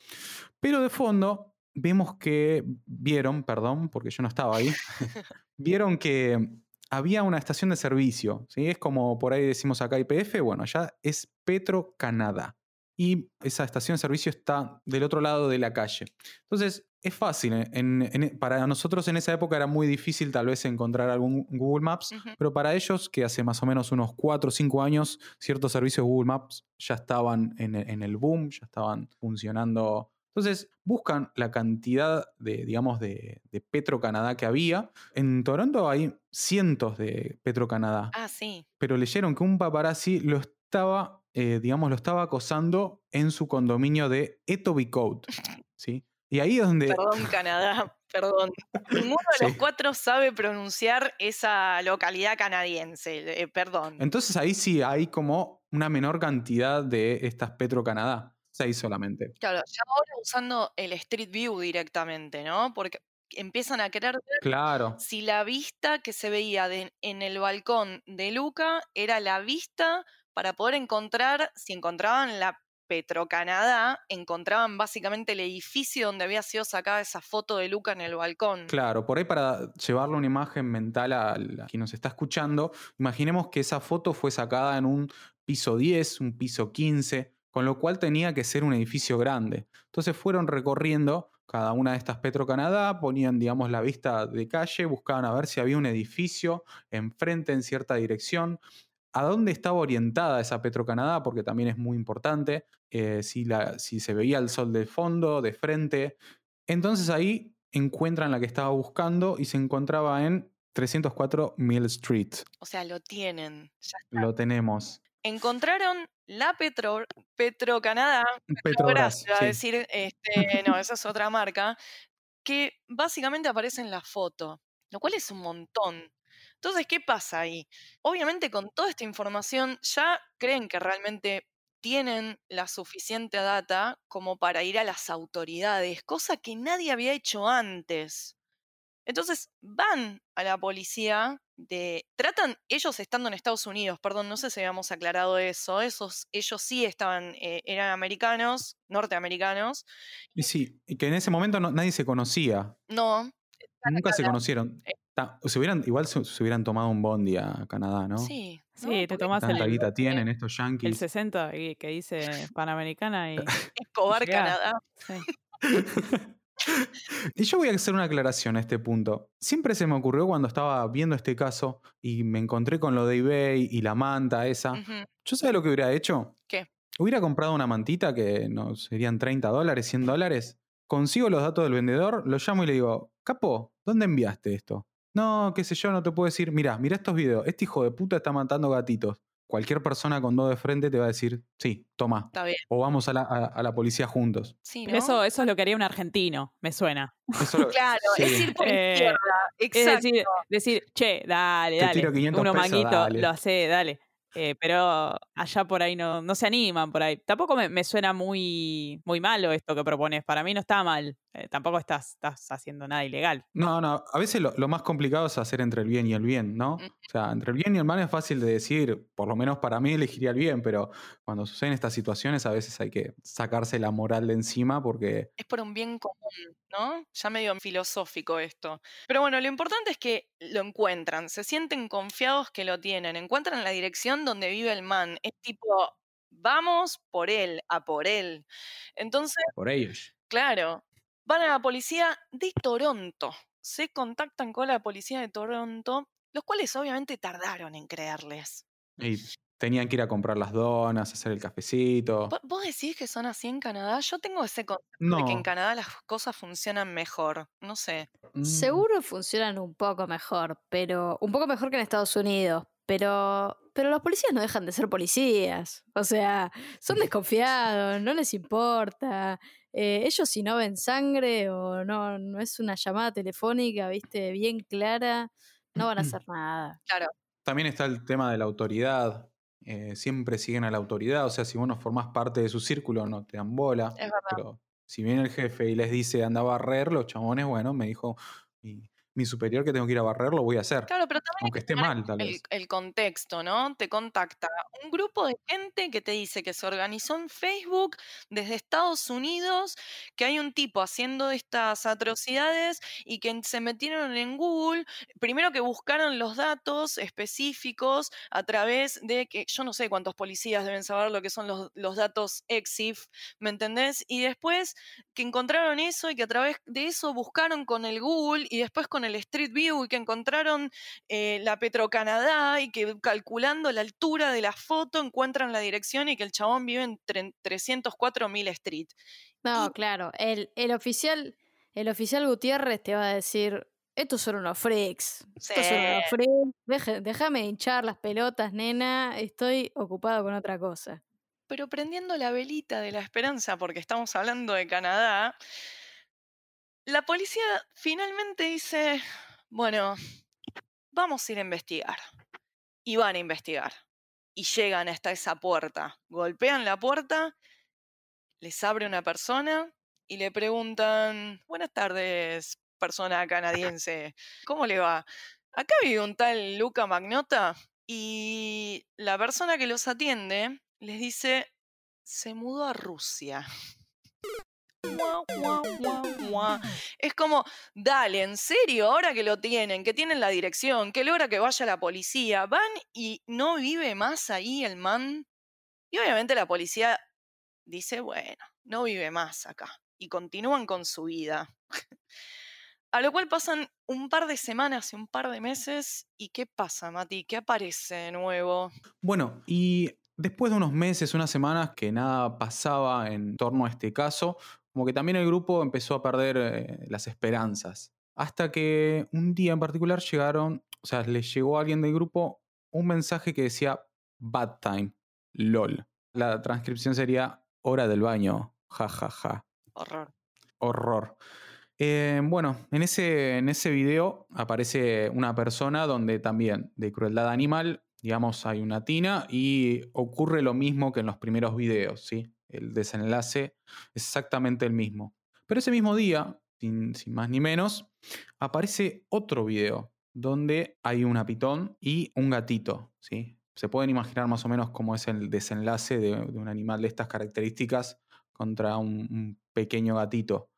Pero de fondo vemos que vieron, perdón, porque yo no estaba ahí, vieron que había una estación de servicio, ¿sí? Es como por ahí decimos acá IPF, bueno, allá es Petro Canadá. Y esa estación de servicio está del otro lado de la calle. Entonces, es fácil. ¿eh? para nosotros en esa época era muy difícil tal vez encontrar algún Google Maps, pero para ellos, que hace más o menos unos 4 o 5 años, ciertos servicios de Google Maps ya estaban en, en el boom, ya estaban funcionando entonces buscan la cantidad de, digamos, de, Petro Canadá que había. En Toronto hay cientos de Petro Canadá. Ah, sí. Pero leyeron que un paparazzi lo estaba, eh, digamos, lo estaba acosando en su condominio de Etobicoke. ¿sí? Y ahí es donde... Perdón, Canadá, perdón. Ninguno de los cuatro sabe pronunciar esa localidad canadiense, eh, perdón. Entonces ahí sí hay como una menor cantidad de estas Petro Canadá. Seis solamente. Claro, ya ahora usando el Street View directamente, ¿no? Porque empiezan a querer ver claro. si la vista que se veía en el balcón de Luca era la vista para poder encontrar, si encontraban la Petrocanadá, encontraban básicamente el edificio donde había sido sacada esa foto de Luca en el balcón. Claro, por ahí para llevarle una imagen mental a, quien nos está escuchando, imaginemos que esa foto fue sacada en un piso 10, un piso 15, con lo cual tenía que ser un edificio grande. Entonces fueron recorriendo cada una de estas Petro Canadá, ponían, digamos, la vista de calle, buscaban a ver si había un edificio enfrente en cierta dirección, a dónde estaba orientada esa Petro Canadá, porque también es muy importante, eh, si, la, si se veía el sol de fondo, de frente. Entonces ahí encuentran la que estaba buscando y se encontraba en 304 Mill Street. O sea, lo tienen. Ya está. Lo tenemos. Encontraron la Petro, Petrocanadá, Petrobras. A sí. decir, este, no, esa es otra marca, que básicamente aparece en la foto, lo cual es un montón. Entonces, ¿qué pasa ahí? Obviamente con toda esta información ya creen que realmente tienen la suficiente data como para ir a las autoridades, cosa que nadie había hecho antes. Entonces van a la policía de. Tratan, ellos estando en Estados Unidos, perdón, no sé si habíamos aclarado eso. Esos, ellos sí estaban, eh, eran americanos, norteamericanos. Y sí, y que en ese momento no- nadie se conocía. No. están Nunca se conocieron. eh. Ta- se hubieran, igual se, se hubieran tomado un bondi a Canadá, ¿no? Sí. Sí, ¿no? te tomás el- guita el- tienen estos El yankees. 60 y- que dice Panamericana y. Escobar. Canadá. sí. y yo voy a hacer una aclaración a este punto. Siempre se me ocurrió cuando estaba viendo este caso y me encontré con lo de eBay y la manta esa. ¿Yo sabía lo que hubiera hecho? ¿Qué? Hubiera comprado una mantita que no serían 30 dólares, 100 dólares. Consigo los datos del vendedor, lo llamo y le digo, Capo, ¿dónde enviaste esto? No, qué sé yo, no te puedo decir. Mira, mira estos videos. Este hijo de puta está matando gatitos. Cualquier persona con dos de frente te va a decir, sí, toma. Está bien. O vamos a la, a- a la policía juntos. Sí. Eso, eso es lo que haría un argentino, me suena. Eso lo- Claro, es sí. ir por Eh, izquierda. Es decir, decir, che, dale, Te dale. tiro 500 Uno pesos, manguito, dale. lo hace, dale. Eh, pero allá por ahí no, no se animan por ahí. Tampoco me, me suena muy, muy malo esto que propones. Para mí no está mal. Eh, tampoco estás, estás haciendo nada ilegal. No, no, a veces lo, lo más complicado es hacer entre el bien y el bien, ¿no? Mm. O sea, entre el bien y el mal es fácil de decir, por lo menos para mí elegiría el bien, pero cuando suceden estas situaciones a veces hay que sacarse la moral de encima porque es por un bien común, ¿no? Ya medio filosófico esto. Pero bueno, lo importante es que lo encuentran, se sienten confiados que lo tienen, encuentran la dirección donde vive el man. Es tipo, vamos por él, a por él. Entonces, por ellos. claro, van a la policía de Toronto, se contactan con la policía de Toronto, los cuales obviamente tardaron en creerles. Y tenían que ir a comprar las donas, hacer el cafecito. ¿Vo- ¿Vos decís que son así en Canadá? Yo tengo ese concepto de que en. Canadá las cosas funcionan mejor, no sé. mm, Seguro funcionan un poco mejor, pero un poco mejor que en Estados Unidos. Pero, pero los policías no dejan de ser policías. O sea, son desconfiados, no les importa. Eh, ellos si no ven sangre o no, no es una llamada telefónica, viste, bien clara, no van a hacer nada. Claro, También está el tema de la autoridad. eh, siempre siguen a la autoridad. O sea, si vos no formás parte de su círculo, no te dan bola. es verdad. Pero si viene el jefe y les dice anda a barrer, los chabones, bueno, me dijo mi superior que tengo que ir a barrer, lo voy a hacer. Claro, pero también Aunque que esté mal, tal el, vez. el contexto, ¿no? Te contacta un grupo de gente que te dice que se organizó en Facebook desde Estados Unidos, que hay un tipo haciendo estas atrocidades y que se metieron en Google. Primero que buscaron los datos específicos a través de que yo no sé cuántos policías deben saber lo que son los, los datos EXIF, ¿me entendés? Y después que encontraron eso y que a través de eso buscaron con el Google y después con el Street View y que encontraron eh, la Petrocanadá y que calculando la altura de la foto encuentran la dirección y que el chabón vive en tre- 304 Mill Street. No, Y- claro, el, el oficial, el oficial Gutiérrez te va a decir, estos son unos freaks, estos son unos freaks, déjame hinchar las pelotas, nena, estoy ocupado con otra cosa. Pero prendiendo la velita de la esperanza, porque estamos hablando de Canadá, la policía finalmente dice, bueno, vamos a ir a investigar. Y van a investigar. Y llegan hasta esa puerta. Golpean la puerta, les abre una persona y le preguntan, buenas tardes, persona canadiense, ¿cómo le va? Acá vive un tal Luca Magnota y la persona que los atiende les dice, se mudó a Rusia. Es como, dale, en serio, ahora que lo tienen, que tienen la dirección, que logra que vaya la policía, van y no vive más ahí el man. Y obviamente la policía dice, bueno, no vive más acá. Y continúan con su vida. A lo cual pasan un par de semanas y un par de meses. ¿Y qué pasa, Mati? ¿Qué aparece de nuevo? Bueno, y después de unos meses, unas semanas que nada pasaba en torno a este caso, Como que también el grupo empezó a perder eh, las esperanzas. Hasta que un día en particular llegaron, o sea, les llegó a alguien del grupo un mensaje que decía Bad Time, LOL. La transcripción sería hora del baño, jajaja. Ja, ja. Horror. Horror. Eh, bueno, en ese, en ese video aparece una persona donde también de crueldad animal, digamos, hay una tina y ocurre lo mismo que en los primeros videos, ¿sí? El desenlace es exactamente el mismo. Pero ese mismo día, sin, más ni menos, aparece otro video donde hay una pitón y un gatito, ¿sí? Se pueden imaginar más o menos cómo es el desenlace de, un animal de estas características contra un, pequeño gatito.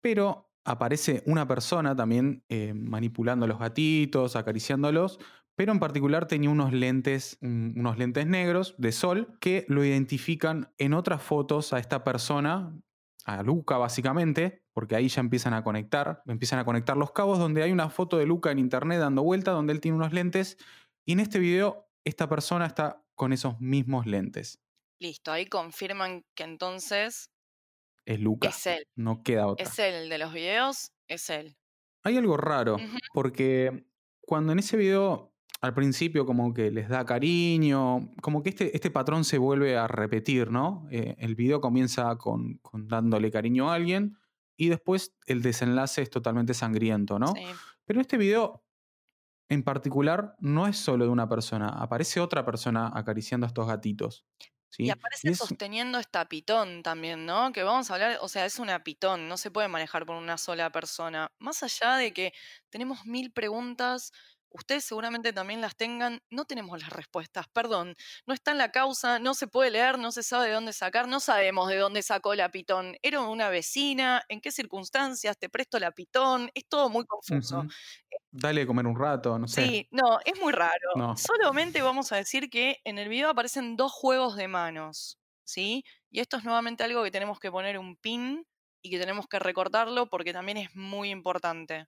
Pero aparece una persona también eh, manipulando los gatitos, acariciándolos, pero en particular tenía unos lentes, un, unos lentes negros de sol que lo identifican en otras fotos a esta persona, a Luca básicamente, porque ahí ya empiezan a conectar, empiezan a conectar los cabos donde hay una foto de Luca en internet dando vuelta, donde él tiene unos lentes, y en este video esta persona está con esos mismos lentes. Listo, ahí confirman que entonces Es Luca. es él. No queda otra. Es él de los videos, es él. Hay algo raro, porque cuando en ese video al principio como que les da cariño, como que este, este patrón se vuelve a repetir, ¿no? Eh, el video comienza con, con dándole cariño a alguien y después el desenlace es totalmente sangriento, ¿no? Sí. Pero este video en particular no es solo de una persona, aparece otra persona acariciando a estos gatitos. ¿sí? Y aparece Y es- sosteniendo esta pitón también, ¿no? Que vamos a hablar, o sea, es una pitón, no se puede manejar por una sola persona. Más allá de que tenemos mil preguntas, ustedes seguramente también las tengan, no tenemos las respuestas, perdón, no está en la causa, no se puede leer, no se sabe de dónde sacar, no sabemos de dónde sacó la pitón. ¿Era una vecina? ¿En qué circunstancias te presto la pitón? Es todo muy confuso. Ujú. Dale de comer un rato, no sé. Sí, no, es muy raro. No. Solamente vamos a decir que en el video aparecen dos juegos de manos, ¿sí? Y esto es nuevamente algo que tenemos que poner un pin y que tenemos que recordarlo porque también es muy importante.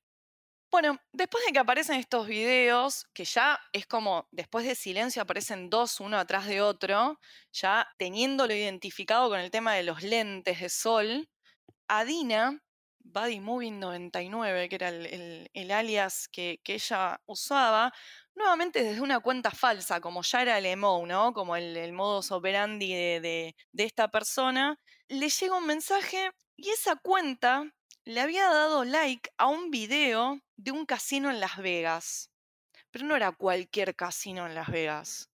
Bueno, después de que aparecen estos videos, que ya es como, después de silencio aparecen dos uno atrás de otro, ya teniéndolo identificado con el tema de los lentes de sol, Adina, Buddy Moving 99, que era el, alias que, ella usaba, nuevamente desde una cuenta falsa, como ya era el emo, ¿no? Como el, modus operandi de esta persona, le llega un mensaje y esa cuenta le había dado like a un video de un casino en Las Vegas. Pero no era cualquier casino en Las Vegas.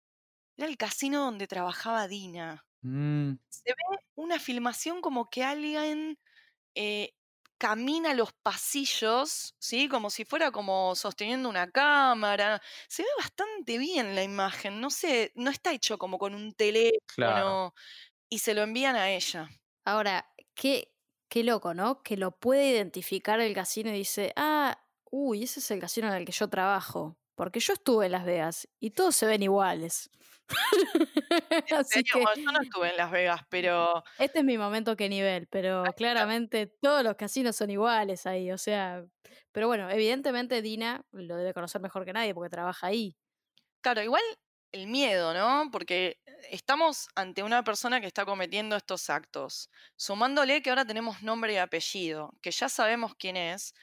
Era el casino donde trabajaba Dina Mm, se ve una filmación como que alguien eh, camina los pasillos, ¿sí? Como si fuera como sosteniendo una cámara. Se ve bastante bien la imagen, no sé, no está hecho como con un teléfono claro. y se lo envían a ella. Ahora, qué, qué loco, ¿no? Que lo puede identificar el casino y dice, ah, uy, ese es el casino en el que yo trabajo. Porque yo estuve en Las Vegas y todos se ven iguales. En Así serio, que bueno, yo no estuve en Las Vegas, pero este es mi momento que nivel, pero claramente todos los casinos son iguales ahí, o sea, pero bueno, evidentemente Dina lo debe conocer mejor que nadie porque trabaja ahí. Claro, igual el miedo, ¿no? Porque estamos ante una persona que está cometiendo estos actos, sumándole que ahora tenemos nombre y apellido, que ya sabemos quién es,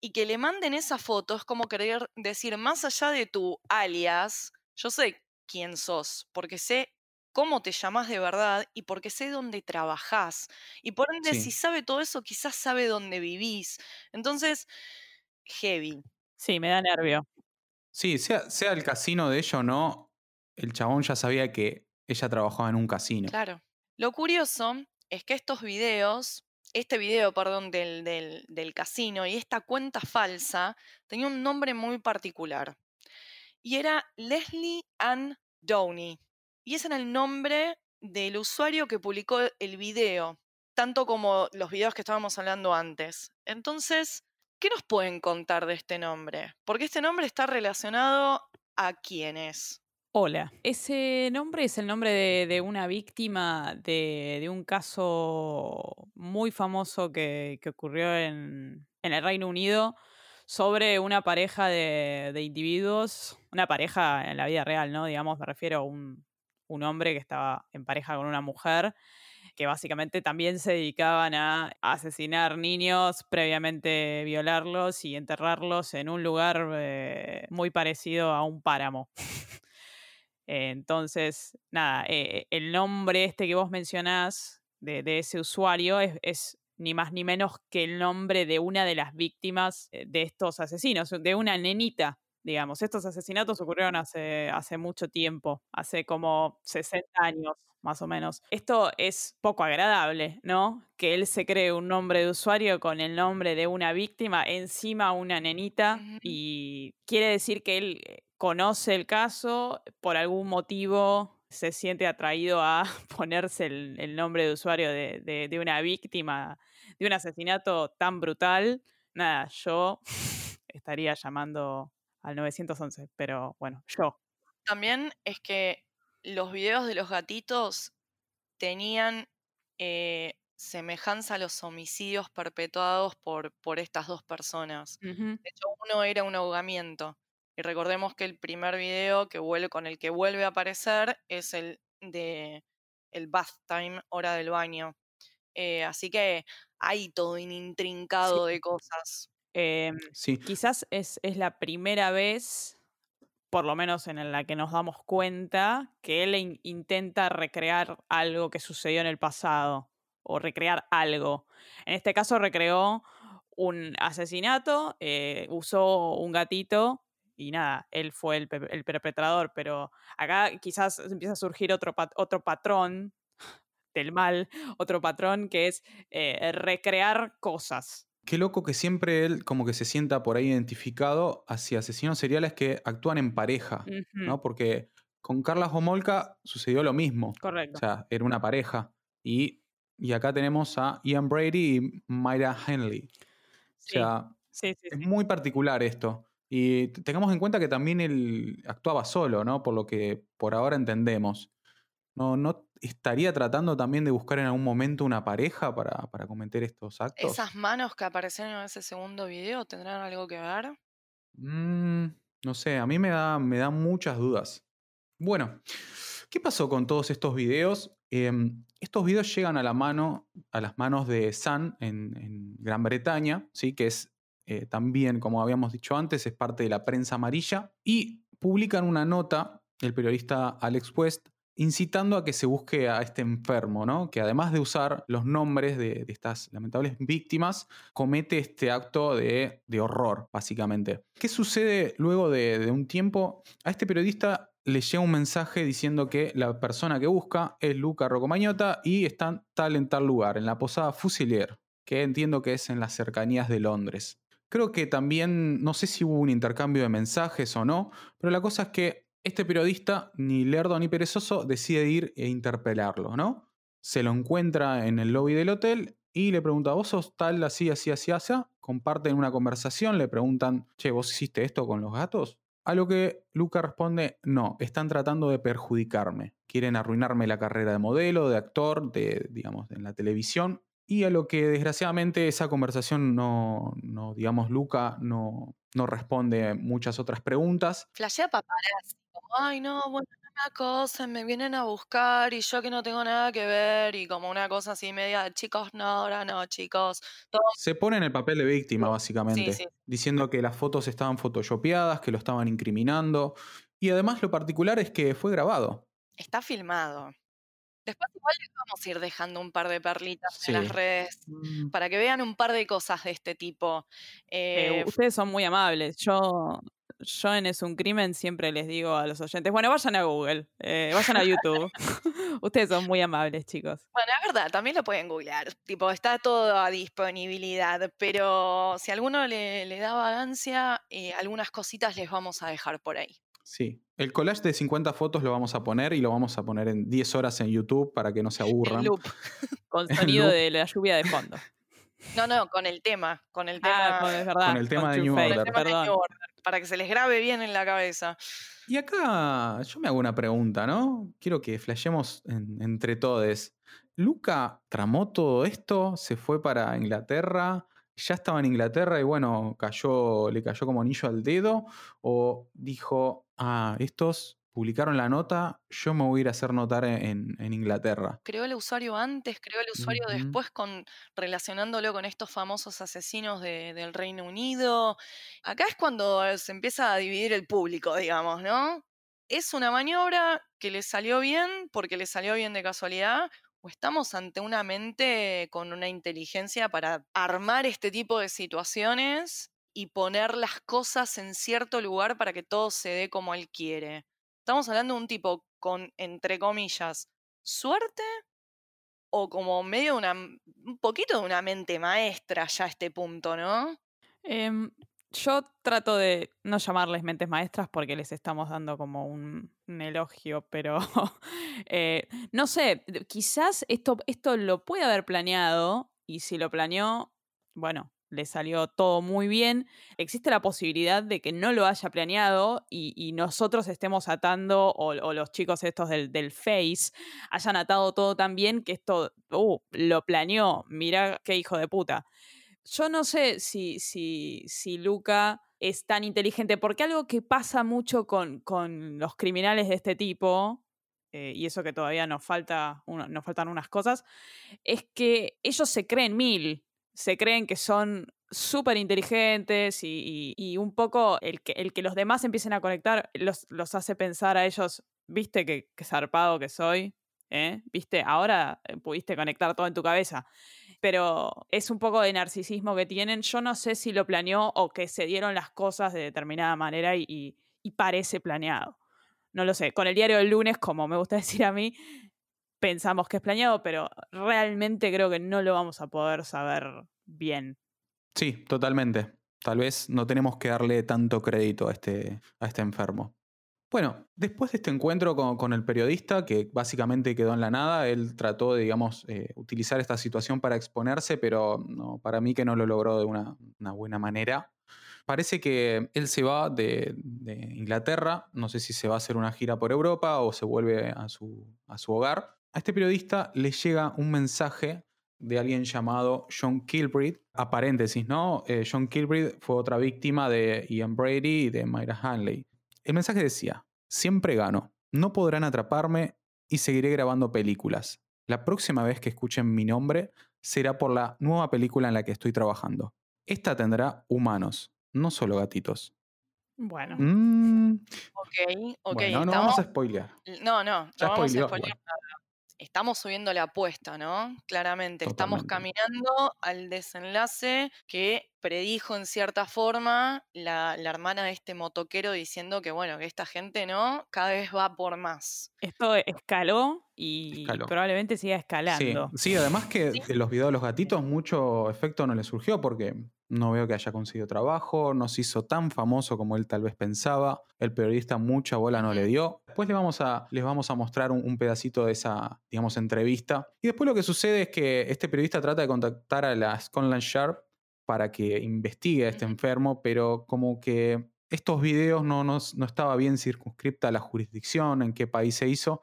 y que le manden esa foto es como querer decir, más allá de tu alias, yo sé quién sos, porque sé cómo te llamas de verdad y porque sé dónde trabajás. Y por ende, si sabe todo eso, quizás sabe dónde vivís. Entonces, heavy. Sí, me da nervio. Sí, sea, sea el casino de ella o no, el chabón ya sabía que ella trabajaba en un casino. Claro. Lo curioso es que estos videos, este video, perdón, del, del, del casino y esta cuenta falsa tenía un nombre muy particular. Y era Leslie Ann Downey. Y ese era el nombre del usuario que publicó el video, tanto como los videos que estábamos hablando antes. Entonces, ¿qué nos pueden contar de este nombre? Porque este nombre está relacionado a quiénes. Hola. Ese nombre es el nombre de, una víctima de, un caso muy famoso que, ocurrió en, el Reino Unido sobre una pareja de, individuos, una pareja en la vida real, ¿no? Digamos, me refiero a un, un hombre que estaba en pareja con una mujer que básicamente también se dedicaban a asesinar niños, previamente violarlos y enterrarlos en un lugar eh, muy parecido a un páramo. Entonces, nada, eh, el nombre este que vos mencionás de, ese usuario es, ni más ni menos que el nombre de una de las víctimas eh, de estos asesinos, de una nenita, digamos. Estos asesinatos ocurrieron hace, hace mucho tiempo, hace como 60 años más o menos. Esto es poco agradable, ¿no? Que él se cree un nombre de usuario con el nombre de una víctima, encima una nenita, y quiere decir que él eh, conoce el caso, por algún motivo se siente atraído a ponerse el, nombre de usuario de, una víctima de un asesinato tan brutal. Nada, yo estaría llamando al 911, pero bueno, yo. También es que los videos de los gatitos tenían eh, semejanza a los homicidios perpetuados por, por estas dos personas. De hecho, uno era un ahogamiento. Y recordemos que el primer video que vuelve, con el que vuelve a aparecer es el de el bath time, hora del baño. Eh, así que hay todo un intrincado de cosas. Em, quizás es, es, la primera vez, por lo menos en la que nos damos cuenta, que él intenta recrear algo que sucedió en el pasado, o recrear algo. En este caso recreó un asesinato, eh, usó un gatito y nada, él fue el, perpetrador, pero acá quizás empieza a surgir otro, otro patrón del mal, otro patrón que es eh, recrear cosas. Qué loco que siempre él como que se sienta por ahí identificado hacia asesinos seriales que actúan en pareja, ¿no? Porque con Carla Homolka sucedió lo mismo. Correcto. O sea, era una pareja. Y, y acá tenemos a Ian Brady y Myra Henley. O sea, es muy particular esto. Y tengamos en cuenta que también él actuaba solo, ¿no? Por lo que por ahora entendemos. No, no estaría tratando también de buscar en algún momento una pareja para, para cometer estos actos. ¿Esas manos que aparecen en ese segundo video tendrán algo que ver? Mm, no sé, a mí me da, me da muchas dudas. Bueno, ¿qué pasó con todos estos videos? Em, estos videos llegan a la mano, a las manos de Sun en, en Gran Bretaña, ¿sí? que es eh, también, como habíamos dicho antes, es parte de la prensa amarilla, y publican una nota, el periodista Alex West, incitando a que se busque a este enfermo, ¿no? que además de usar los nombres de, estas lamentables víctimas, comete este acto de, horror, básicamente. ¿Qué sucede luego de, un tiempo? A este periodista le llega un mensaje diciendo que la persona que busca es Luca Rocomañota y está tal en tal lugar, en la posada Fusilier, que entiendo que es en las cercanías de Londres. Creo que también, no sé si hubo un intercambio de mensajes o no, pero la cosa es que este periodista, ni lerdo ni perezoso, decide ir e interpelarlo, ¿no? Se lo encuentra en el lobby del hotel y le pregunta, ¿vos sos tal, así, así, así, así? Comparten una conversación, le preguntan, che, ¿vos hiciste esto con los gatos? A lo que Luca responde, no, están tratando de perjudicarme. Quieren arruinarme la carrera de modelo, de actor, de, digamos, en la televisión. Y a lo que desgraciadamente esa conversación no, no digamos, Luca no, no responde muchas otras preguntas. Flashea paparazzi, como, ay no, bueno, una cosa, me vienen a buscar y yo que no tengo nada que ver y como una cosa así media, chicos, no, ahora no, chicos. Se pone en el papel de víctima, básicamente, diciendo que las fotos estaban photoshopeadas, que lo estaban incriminando. Y además lo particular es que fue grabado. Está filmado. Después igual les vamos a ir dejando un par de perlitas en las redes mm. para que vean un par de cosas de este tipo. Eh, ustedes son muy amables. Yo, yo en Es un Crimen siempre les digo a los oyentes, bueno, vayan a Google, eh, vayan a YouTube. ustedes son muy amables, chicos. Bueno, es verdad, también lo pueden googlear. Tipo, está todo a disponibilidad, pero si a alguno le, da vagancia, eh, algunas cositas les vamos a dejar por ahí. Sí. El collage de 50 fotos lo vamos a poner y lo vamos a poner en 10 horas en YouTube para que no se aburran. loop. Con sonido de la lluvia de fondo. No, no, con el tema. Con el ah, tema, es verdad. Con el tema, de, New Order. Para que se les grabe bien en la cabeza. Y acá yo me hago una pregunta, ¿no? Quiero que flashemos entre todos. ¿Luca tramó todo esto? ¿Se fue para Inglaterra? ya estaba en Inglaterra y bueno, cayó, le cayó como anillo al dedo, o dijo, ah, estos publicaron la nota, yo me voy a ir a hacer notar en, en Inglaterra. Creó el usuario antes, creó el usuario después con relacionándolo con estos famosos asesinos de- del Reino Unido. Acá es cuando eh, se empieza a dividir el público, digamos, ¿no? ¿Es una maniobra que le salió bien porque le salió bien de casualidad? ¿O estamos ante una mente con una inteligencia para armar este tipo de situaciones y poner las cosas en cierto lugar para que todo se dé como él quiere? Estamos hablando de un tipo con, entre comillas, suerte o como medio una, un poquito de una mente maestra ya a este punto, ¿no? Em, yo trato de no llamarles mentes maestras porque les estamos dando como un, elogio, pero eh, no sé, quizás esto, esto lo puede haber planeado y si lo planeó, bueno, le salió todo muy bien. Existe la posibilidad de que no lo haya planeado y, nosotros estemos atando, o, los chicos estos del, Face hayan atado todo tan bien que esto, uh, lo planeó, mira qué hijo de puta. Yo no sé si, si, si Luca es tan inteligente, porque algo que pasa mucho con, con los criminales de este tipo, eh, y eso que todavía nos, falta, nos faltan unas cosas, es que ellos se creen mil, se creen que son súper inteligentes y, y- un poco el que, el que los demás empiecen a conectar los, los hace pensar a ellos, viste que, que zarpado que soy, ¿eh? viste, ahora eh, pudiste conectar todo en tu cabeza pero es un poco de narcisismo que tienen. Yo no sé si lo planeó o que se dieron las cosas de determinada manera y, y- y parece planeado. No lo sé. Con el diario del lunes, como me gusta decir a mí, pensamos que es planeado, pero realmente creo que no lo vamos a poder saber bien. Sí, totalmente. Tal vez no tenemos que darle tanto crédito a este, a este enfermo. Bueno, después de este encuentro con, con el periodista, que básicamente quedó en la nada, él trató de, digamos, eh, utilizar esta situación para exponerse, pero no, para mí que no lo logró de una, buena manera. Parece que él se va de, de Inglaterra, no sé si se va a hacer una gira por Europa o se vuelve a su, a su hogar. A este periodista le llega un mensaje de alguien llamado John Kilbreed. A paréntesis, ¿no? Eh, John Kilbreed fue otra víctima de Ian Brady y de Myra Hanley. El mensaje decía, siempre gano, no podrán atraparme y seguiré grabando películas. La próxima vez que escuchen mi nombre será por la nueva película en la que estoy trabajando. Esta tendrá humanos, no solo gatitos. Bueno, Mm, Ok, ok. bueno, no estamos- vamos a spoilear. No, no, Ya no vamos a spoilear bueno. nada. Estamos subiendo la apuesta, ¿no? Claramente. Estamos caminando al desenlace que predijo en cierta forma la, la hermana de este motoquero diciendo que, bueno, que esta gente, ¿no? Cada vez va por más. esto escaló y Escaló. probablemente siga Sí, escalando. sí, además que Sí. de los videos de los gatitos mucho efecto no le surgió porque no veo que haya conseguido trabajo, no se hizo tan famoso como él tal vez pensaba, el periodista mucha bola no le dio. Después le vamos a, les vamos a mostrar un, un pedacito de esa, digamos, entrevista. Y después lo que sucede es que este periodista trata de contactar a la Scotland Yard para que investigue a este enfermo, pero como que estos videos no, no, no estaba bien circunscripta la jurisdicción, en qué país se hizo,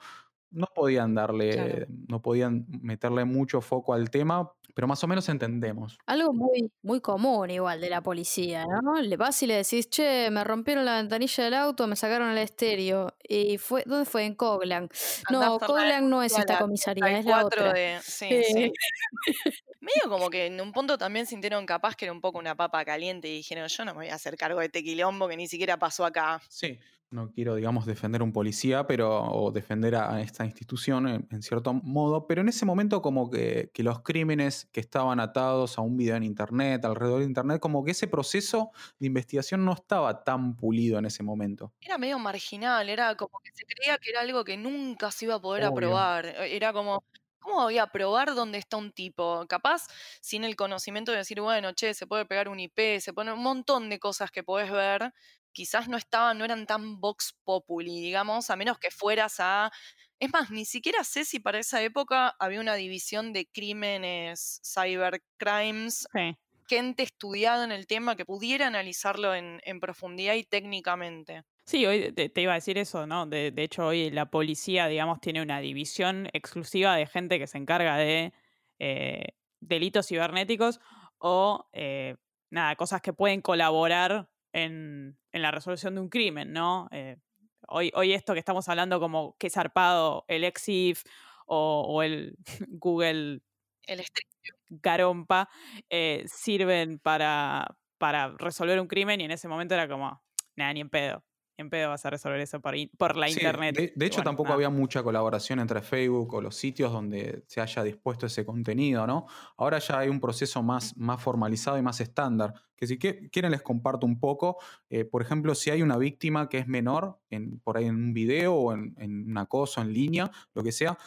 no podían darle, Claro. no podían meterle mucho foco al tema, pero más o menos entendemos. Algo muy, muy común igual de la policía, ¿no? Le vas y le decís, che, me rompieron la ventanilla del auto, me sacaron el estéreo. ¿Y fue, dónde fue? En Coglan. No, Coglan no es esta la comisaría, es la 34 otra. de- Sí, Eh, sí. Medio como que en un punto también sintieron capaz que era un poco una papa caliente y dijeron, yo no me voy a hacer cargo de este quilombo que ni siquiera pasó acá. Sí. No quiero, digamos, defender a un policía, pero, o defender a esta institución en, en cierto modo, pero en ese momento como que, que los crímenes que estaban atados a un video en Internet, alrededor de Internet, como que ese proceso de investigación no estaba tan pulido en ese momento. Era medio marginal, era como que se creía que era algo que nunca se iba a poder Obvio. aprobar. Era como, ¿cómo voy a probar dónde está un tipo? Capaz sin el conocimiento de decir, bueno, che, se puede pegar un IP, se pone un montón de cosas que podés ver. Quizás no estaban, no eran tan vox populi, digamos, a menos que fueras a. Es más, ni siquiera sé si para esa época había una división de crímenes, cybercrimes, Sí. gente estudiada en el tema que pudiera analizarlo en, en profundidad y técnicamente. Sí, hoy te, te iba a decir eso, ¿no? De, de hecho, hoy la policía, digamos, tiene una división exclusiva de gente que se encarga de eh, delitos cibernéticos o, eh, nada, cosas que pueden colaborar en, en la resolución de un crimen, ¿no? Eh, hoy, hoy esto que estamos hablando como que zarpado, el EXIF o, o el Google El Garompa, eh, sirven para, para resolver un crimen y en ese momento era como, nada, ni en pedo. En pedo vas a resolver eso por, por la Sí, internet. De, hecho, bueno, tampoco nada. había mucha colaboración entre Facebook o los sitios donde se haya dispuesto ese contenido, ¿no? Ahora ya hay un proceso más, más formalizado y más estándar, que si que- quieren les comparto un poco. Eh, por ejemplo, si hay una víctima que es menor, en, por ahí en un video o en, en un acoso en línea, lo que sea,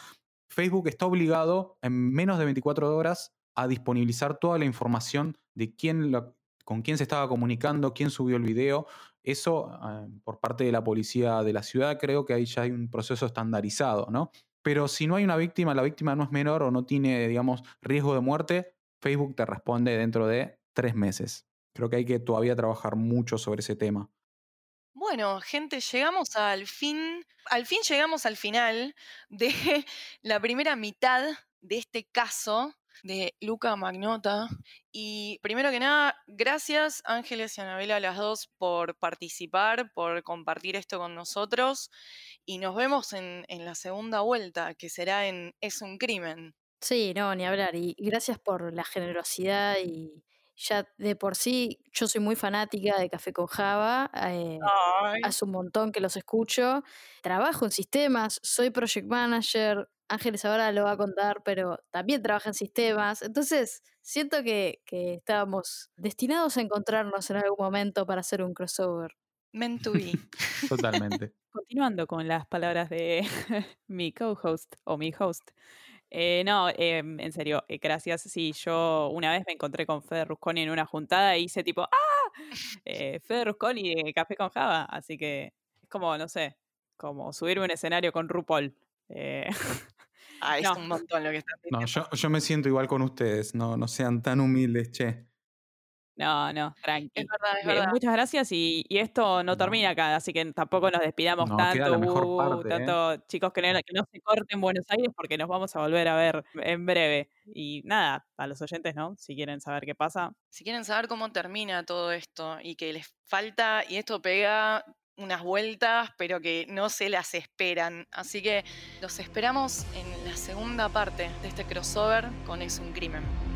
Facebook está obligado en menos de 24 horas a disponibilizar toda la información de quién la- con quién se estaba comunicando, quién subió el video. Eso eh, por parte de la policía de la ciudad, creo que ahí ya hay un proceso estandarizado, ¿no? Pero si no hay una víctima, la víctima no es menor o no tiene, digamos, riesgo de muerte, Facebook te responde dentro de tres meses. Creo que hay que todavía trabajar mucho sobre ese tema. Bueno, gente, llegamos al fin, al fin llegamos al final de la primera mitad de este caso de Luca Magnota. Y primero que nada, gracias Ángeles y Anabela, las dos, por participar, por compartir esto con nosotros. Y nos vemos en, en la segunda vuelta, que será en Es un crimen. Sí, no, ni hablar. Y gracias por la generosidad y ya de por sí yo soy muy fanática de Café con Java. eh, hace un montón que los escucho. Trabajo en sistemas, soy project manager. Ángeles ahora lo va a contar, pero también trabaja en sistemas. Entonces, siento que, que estábamos destinados a encontrarnos en algún momento para hacer un crossover. meant to be. Totalmente. Continuando con las palabras de mi co-host o mi host. Eh, no, em, en serio, eh, gracias. Sí, yo una vez me encontré con Fede Rusconi en una juntada y hice tipo, ¡ah! Eh, Fede Rusconi de Café con Java. Así que es como, no sé, como subirme a un escenario con RuPaul. Eh, Ah, es No. un montón lo que estás diciendo. No, yo, yo me siento igual con ustedes, no, no sean tan humildes, che. No, no, tranqui. Es verdad, es Eh, verdad. Muchas gracias y, y esto no termina acá, así que tampoco nos despidamos No, tanto, uh, parte, ¿eh? chicos que no, que no se corten Buenos Aires porque nos vamos a volver a ver en breve. Y nada, a los oyentes, ¿no? Si quieren saber qué pasa, Si quieren saber cómo termina todo esto y que les falta, y esto pega unas vueltas, pero que no se las esperan. Así que los esperamos en la segunda parte de este crossover con Es un crimen.